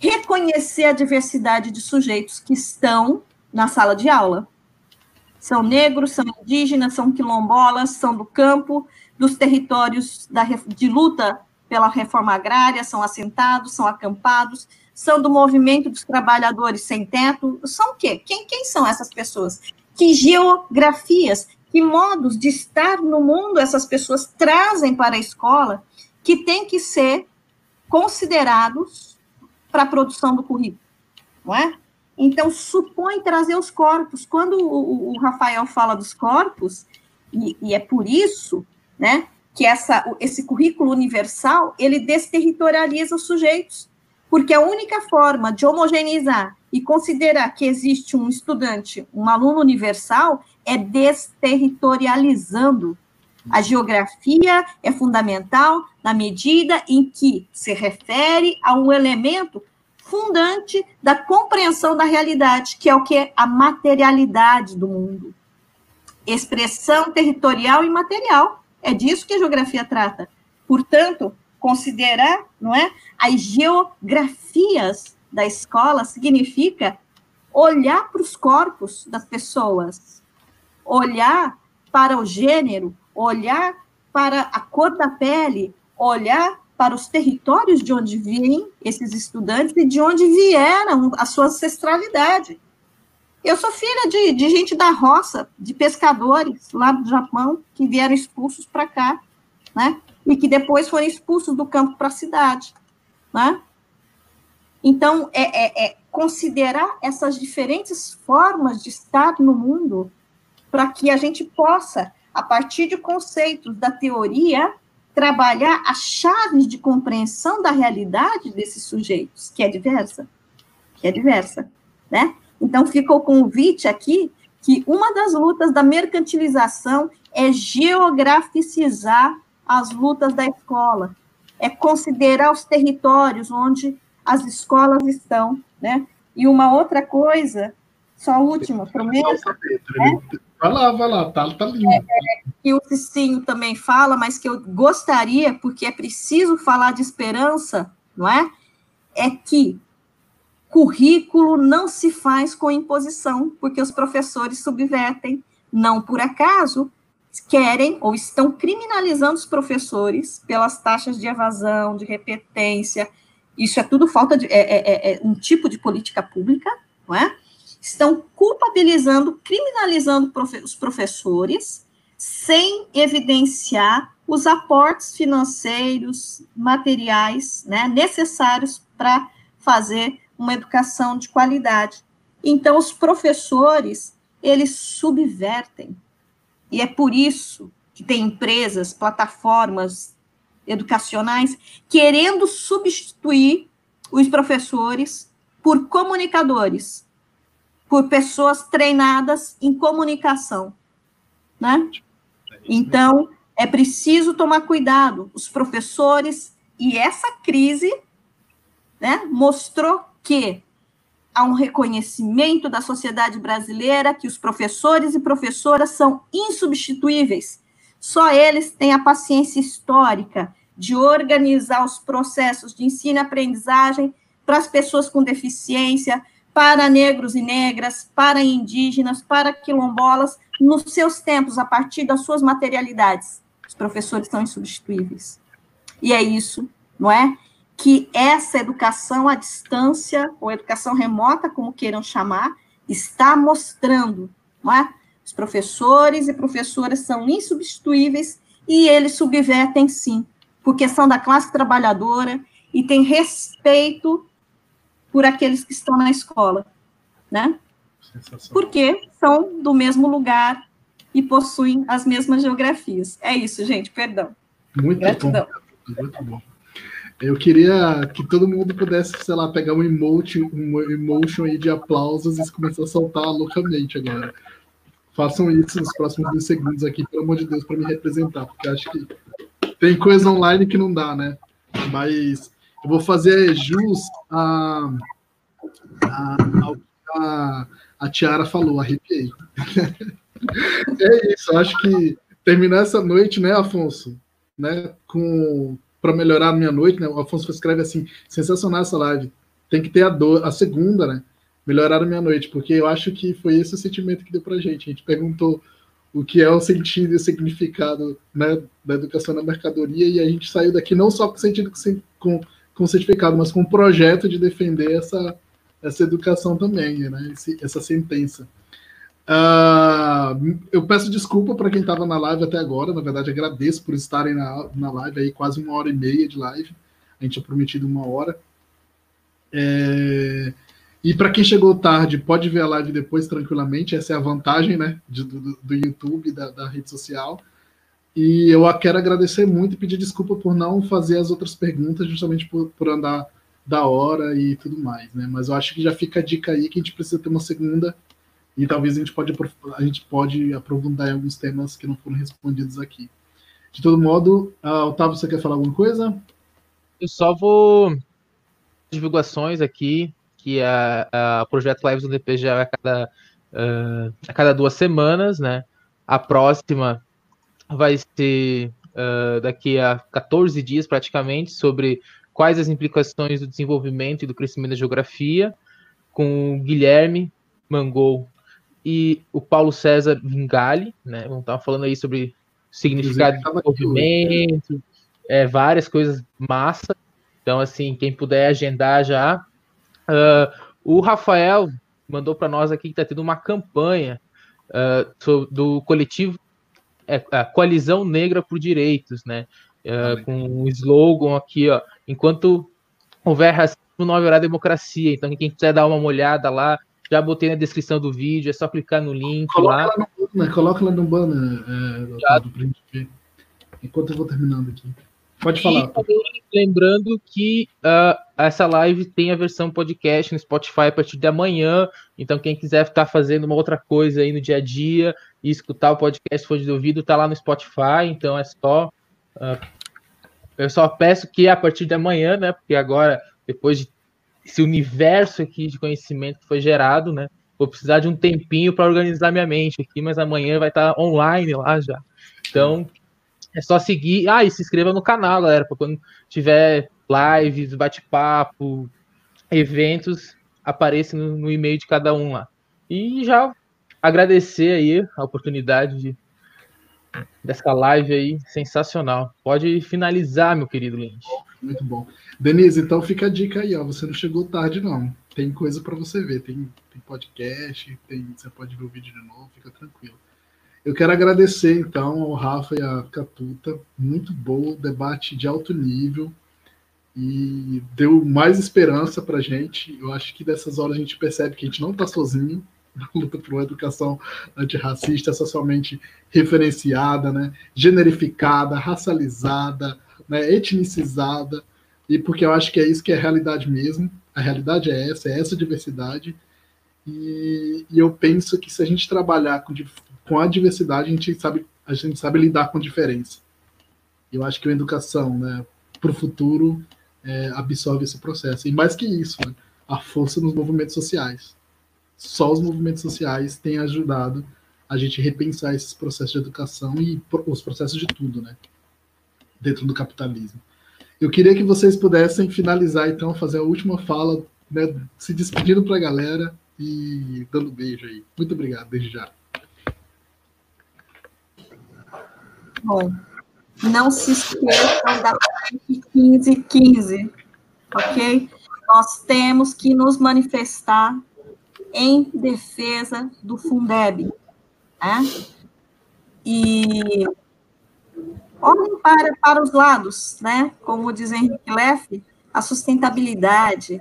Reconhecer a diversidade de sujeitos que estão na sala de aula. São negros, são indígenas, são quilombolas, são do campo, dos territórios da, de luta pela reforma agrária, são assentados, são acampados, são do movimento dos trabalhadores sem teto, são o quê? Quem, quem são essas pessoas? que geografias, que modos de estar no mundo essas pessoas trazem para a escola que tem que ser considerados para a produção do currículo, não é? Então, supõe trazer os corpos. Quando o, o Rafael fala dos corpos, e, e, é por isso, né, que essa, esse currículo universal, ele desterritorializa os sujeitos, porque a única forma de homogeneizar e considerar que existe um estudante, um aluno universal, é desterritorializando. A geografia é fundamental na medida em que se refere a um elemento fundante da compreensão da realidade, que é o que a materialidade do mundo. Expressão territorial e material. É disso que a geografia trata. Portanto, considerar, não é, as geografias da escola significa olhar para os corpos das pessoas, olhar para o gênero, olhar para a cor da pele, olhar para os territórios de onde vêm esses estudantes e de onde vieram a sua ancestralidade. Eu sou filha de, de gente da roça, de pescadores lá do Japão, que vieram expulsos para cá, né? E que depois foram expulsos do campo para a cidade, né? Então, é, é, é considerar essas diferentes formas de estar no mundo para que a gente possa, a partir de conceitos da teoria, trabalhar as chaves de compreensão da realidade desses sujeitos, que é diversa, que é diversa, né? Então, fica o convite aqui que uma das lutas da mercantilização é geograficizar as lutas da escola, é considerar os territórios onde as escolas estão, né? E uma outra coisa, só a última, prometo. Né? Vai lá, vai lá, tá, tá lindo. É, o Cicinho também fala, mas que eu gostaria, porque é preciso falar de esperança, não é? É que currículo não se faz com imposição, porque os professores subvertem, não por acaso, querem ou estão criminalizando os professores pelas taxas de evasão, de repetência, isso é tudo falta de é, é, é, é um tipo de política pública, não é? Estão culpabilizando, criminalizando os professores sem evidenciar os aportes financeiros, materiais, né, necessários para fazer uma educação de qualidade. Então, os professores, eles subvertem. E é por isso que tem empresas, plataformas educacionais querendo substituir os professores por comunicadores, por pessoas treinadas em comunicação, né? Então, é preciso tomar cuidado. Os professores e essa crise, né, mostrou que há um reconhecimento da sociedade brasileira que os professores e professoras são insubstituíveis. Só eles têm a paciência histórica de organizar os processos de ensino e aprendizagem para as pessoas com deficiência, para negros e negras, para indígenas, para quilombolas, nos seus tempos, a partir das suas materialidades. Os professores são insubstituíveis. E é isso, não é? Que essa educação à distância, ou educação remota, como queiram chamar, está mostrando, não é? Os professores e professoras são insubstituíveis e eles subvertem sim, porque são da classe trabalhadora e têm respeito por aqueles que estão na escola, né? Porque são do mesmo lugar e possuem as mesmas geografias. É isso, gente, perdão. Muito Gratidão. bom. Muito bom. Eu queria que todo mundo pudesse, sei lá, pegar um emote, um emotion aí de aplausos e começar a soltar loucamente agora. Façam isso nos próximos dois segundos aqui, pelo amor de Deus, para me representar, porque acho que tem coisa online que não dá, né? Mas eu vou fazer jus a, a, a, a Tiara falou, arrepiei. é isso, acho que terminar essa noite, né, Afonso, né, com para melhorar a minha noite, né? O Afonso escreve assim, sensacional essa live. Tem que ter a, do, a segunda, né? Melhorar a minha noite, porque eu acho que foi esse o sentimento que deu pra gente. A gente perguntou o que é o sentido e o significado né, da educação na mercadoria e a gente saiu daqui não só com sentido com, com certificado, mas com um projeto de defender essa, essa educação também, né? Esse, essa sentença. Uh, eu peço desculpa para quem estava na live até agora. Na verdade, agradeço por estarem na, na live aí, quase uma hora e meia de live. A gente tinha prometido uma hora. É... E para quem chegou tarde, pode ver a live depois tranquilamente. Essa é a vantagem né, de, do, do YouTube, da, da rede social. E eu quero agradecer muito e pedir desculpa por não fazer as outras perguntas, justamente por, por andar da hora e tudo mais. Né? Mas eu acho que já fica a dica aí que a gente precisa ter uma segunda e talvez a gente pode, a gente pode aprofundar em alguns temas que não foram respondidos aqui. De todo modo, uh, Otávio, você quer falar alguma coisa? Eu só vou divulgações aqui, que a, a projeto Lives do DPG é a cada, uh, a cada duas semanas, né? A próxima vai ser uh, daqui a 14 dias praticamente, sobre quais as implicações do desenvolvimento e do crescimento da geografia, com o Guilherme Mangol e o Paulo César Vingali, né? Vamos estar falando aí sobre significado de movimento, é, várias coisas massa. Então, assim, quem puder agendar já. Uh, o Rafael mandou para nós aqui que está tendo uma campanha uh, do coletivo é, a Coalizão Negra por Direitos, né? Uh, com um slogan aqui, ó. Enquanto houver racismo, não haverá democracia. Então, quem quiser dar uma olhada lá, já botei na descrição do vídeo, é só clicar no link coloca lá. lá no banner, coloca lá no banner é, do print. Enquanto eu vou terminando aqui. Pode falar. Também, lembrando que uh, essa live tem a versão podcast no Spotify a partir de amanhã. Então, quem quiser estar fazendo uma outra coisa aí no dia a dia e escutar o podcast for de ouvido, tá lá no Spotify. Então, é só. Uh, eu só peço que a partir de amanhã, né? Porque agora, depois de esse universo aqui de conhecimento que foi gerado, né? Vou precisar de um tempinho para organizar minha mente aqui, mas amanhã vai estar tá online lá já. Então, é só seguir. Ah, e se inscreva no canal, galera, para quando tiver lives, bate-papo, eventos, apareça no, no e-mail de cada um lá. E já agradecer aí a oportunidade de, dessa live aí, sensacional. Pode finalizar, meu querido Lynch. Muito bom. Denise, então fica a dica aí, ó. Você não chegou tarde, não. Tem coisa para você ver. Tem, tem podcast, tem, você pode ver o vídeo de novo, fica tranquilo. Eu quero agradecer, então, ao Rafa e à Catuta. Muito bom, debate de alto nível. E deu mais esperança para gente. Eu acho que dessas horas a gente percebe que a gente não está sozinho luta por uma educação antirracista, socialmente referenciada, né? generificada, racializada, né, etnicizada, e porque eu acho que é isso que é a realidade mesmo. A realidade é essa, é essa diversidade. E, e eu penso que se a gente trabalhar com, com a diversidade, a gente sabe, a gente sabe lidar com diferença. Eu acho que a educação, né, para o futuro, é, absorve esse processo. E mais que isso, né, a força nos movimentos sociais. Só os movimentos sociais têm ajudado a gente repensar esses processos de educação e os processos de tudo, né? dentro do capitalismo. Eu queria que vocês pudessem finalizar, então, fazer a última fala né, se despedindo para a galera e dando beijo aí. Muito obrigado, desde já. Bom, não se esqueçam da 1515, ok? Nós temos que nos manifestar em defesa do Fundeb, né? E olhem para, para os lados, né? Como diz Henrique Leff, a sustentabilidade,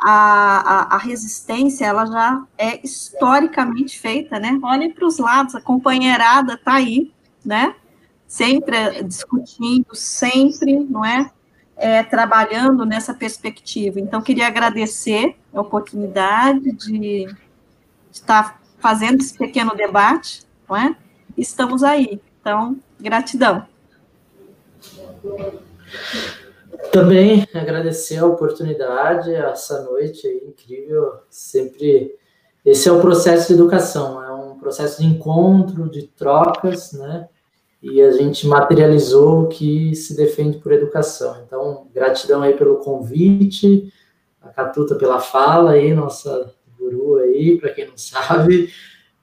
a, a, a, resistência, ela já é historicamente feita, né? Olhem para os lados, a companheirada está aí, né? Sempre discutindo, sempre, não é? É? Trabalhando nessa perspectiva. Então, queria agradecer a oportunidade de, de estar fazendo esse pequeno debate, não é? Estamos aí. Então, gratidão. Também agradecer a oportunidade, essa noite aí, incrível, sempre. Esse é o processo de educação, é um processo de encontro, de trocas, né? E a gente materializou o que se defende por educação. Então, gratidão aí pelo convite, a Catuta pela fala aí, nossa guru aí, para quem não sabe.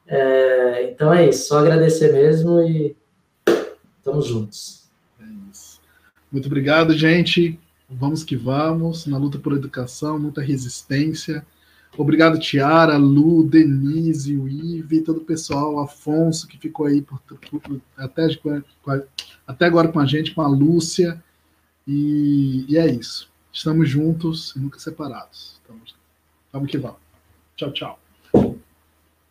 É, então é isso, só agradecer mesmo e estamos juntos. Muito obrigado, gente. Vamos que vamos, na luta por educação, muita resistência. Obrigado, Tiara, Lu, Denise, o Ive, todo o pessoal, Afonso, que ficou aí por, por, até, até agora com a gente, com a Lúcia. E, e é isso. Estamos juntos e nunca separados. Estamos, vamos que vamos. Tchau, tchau.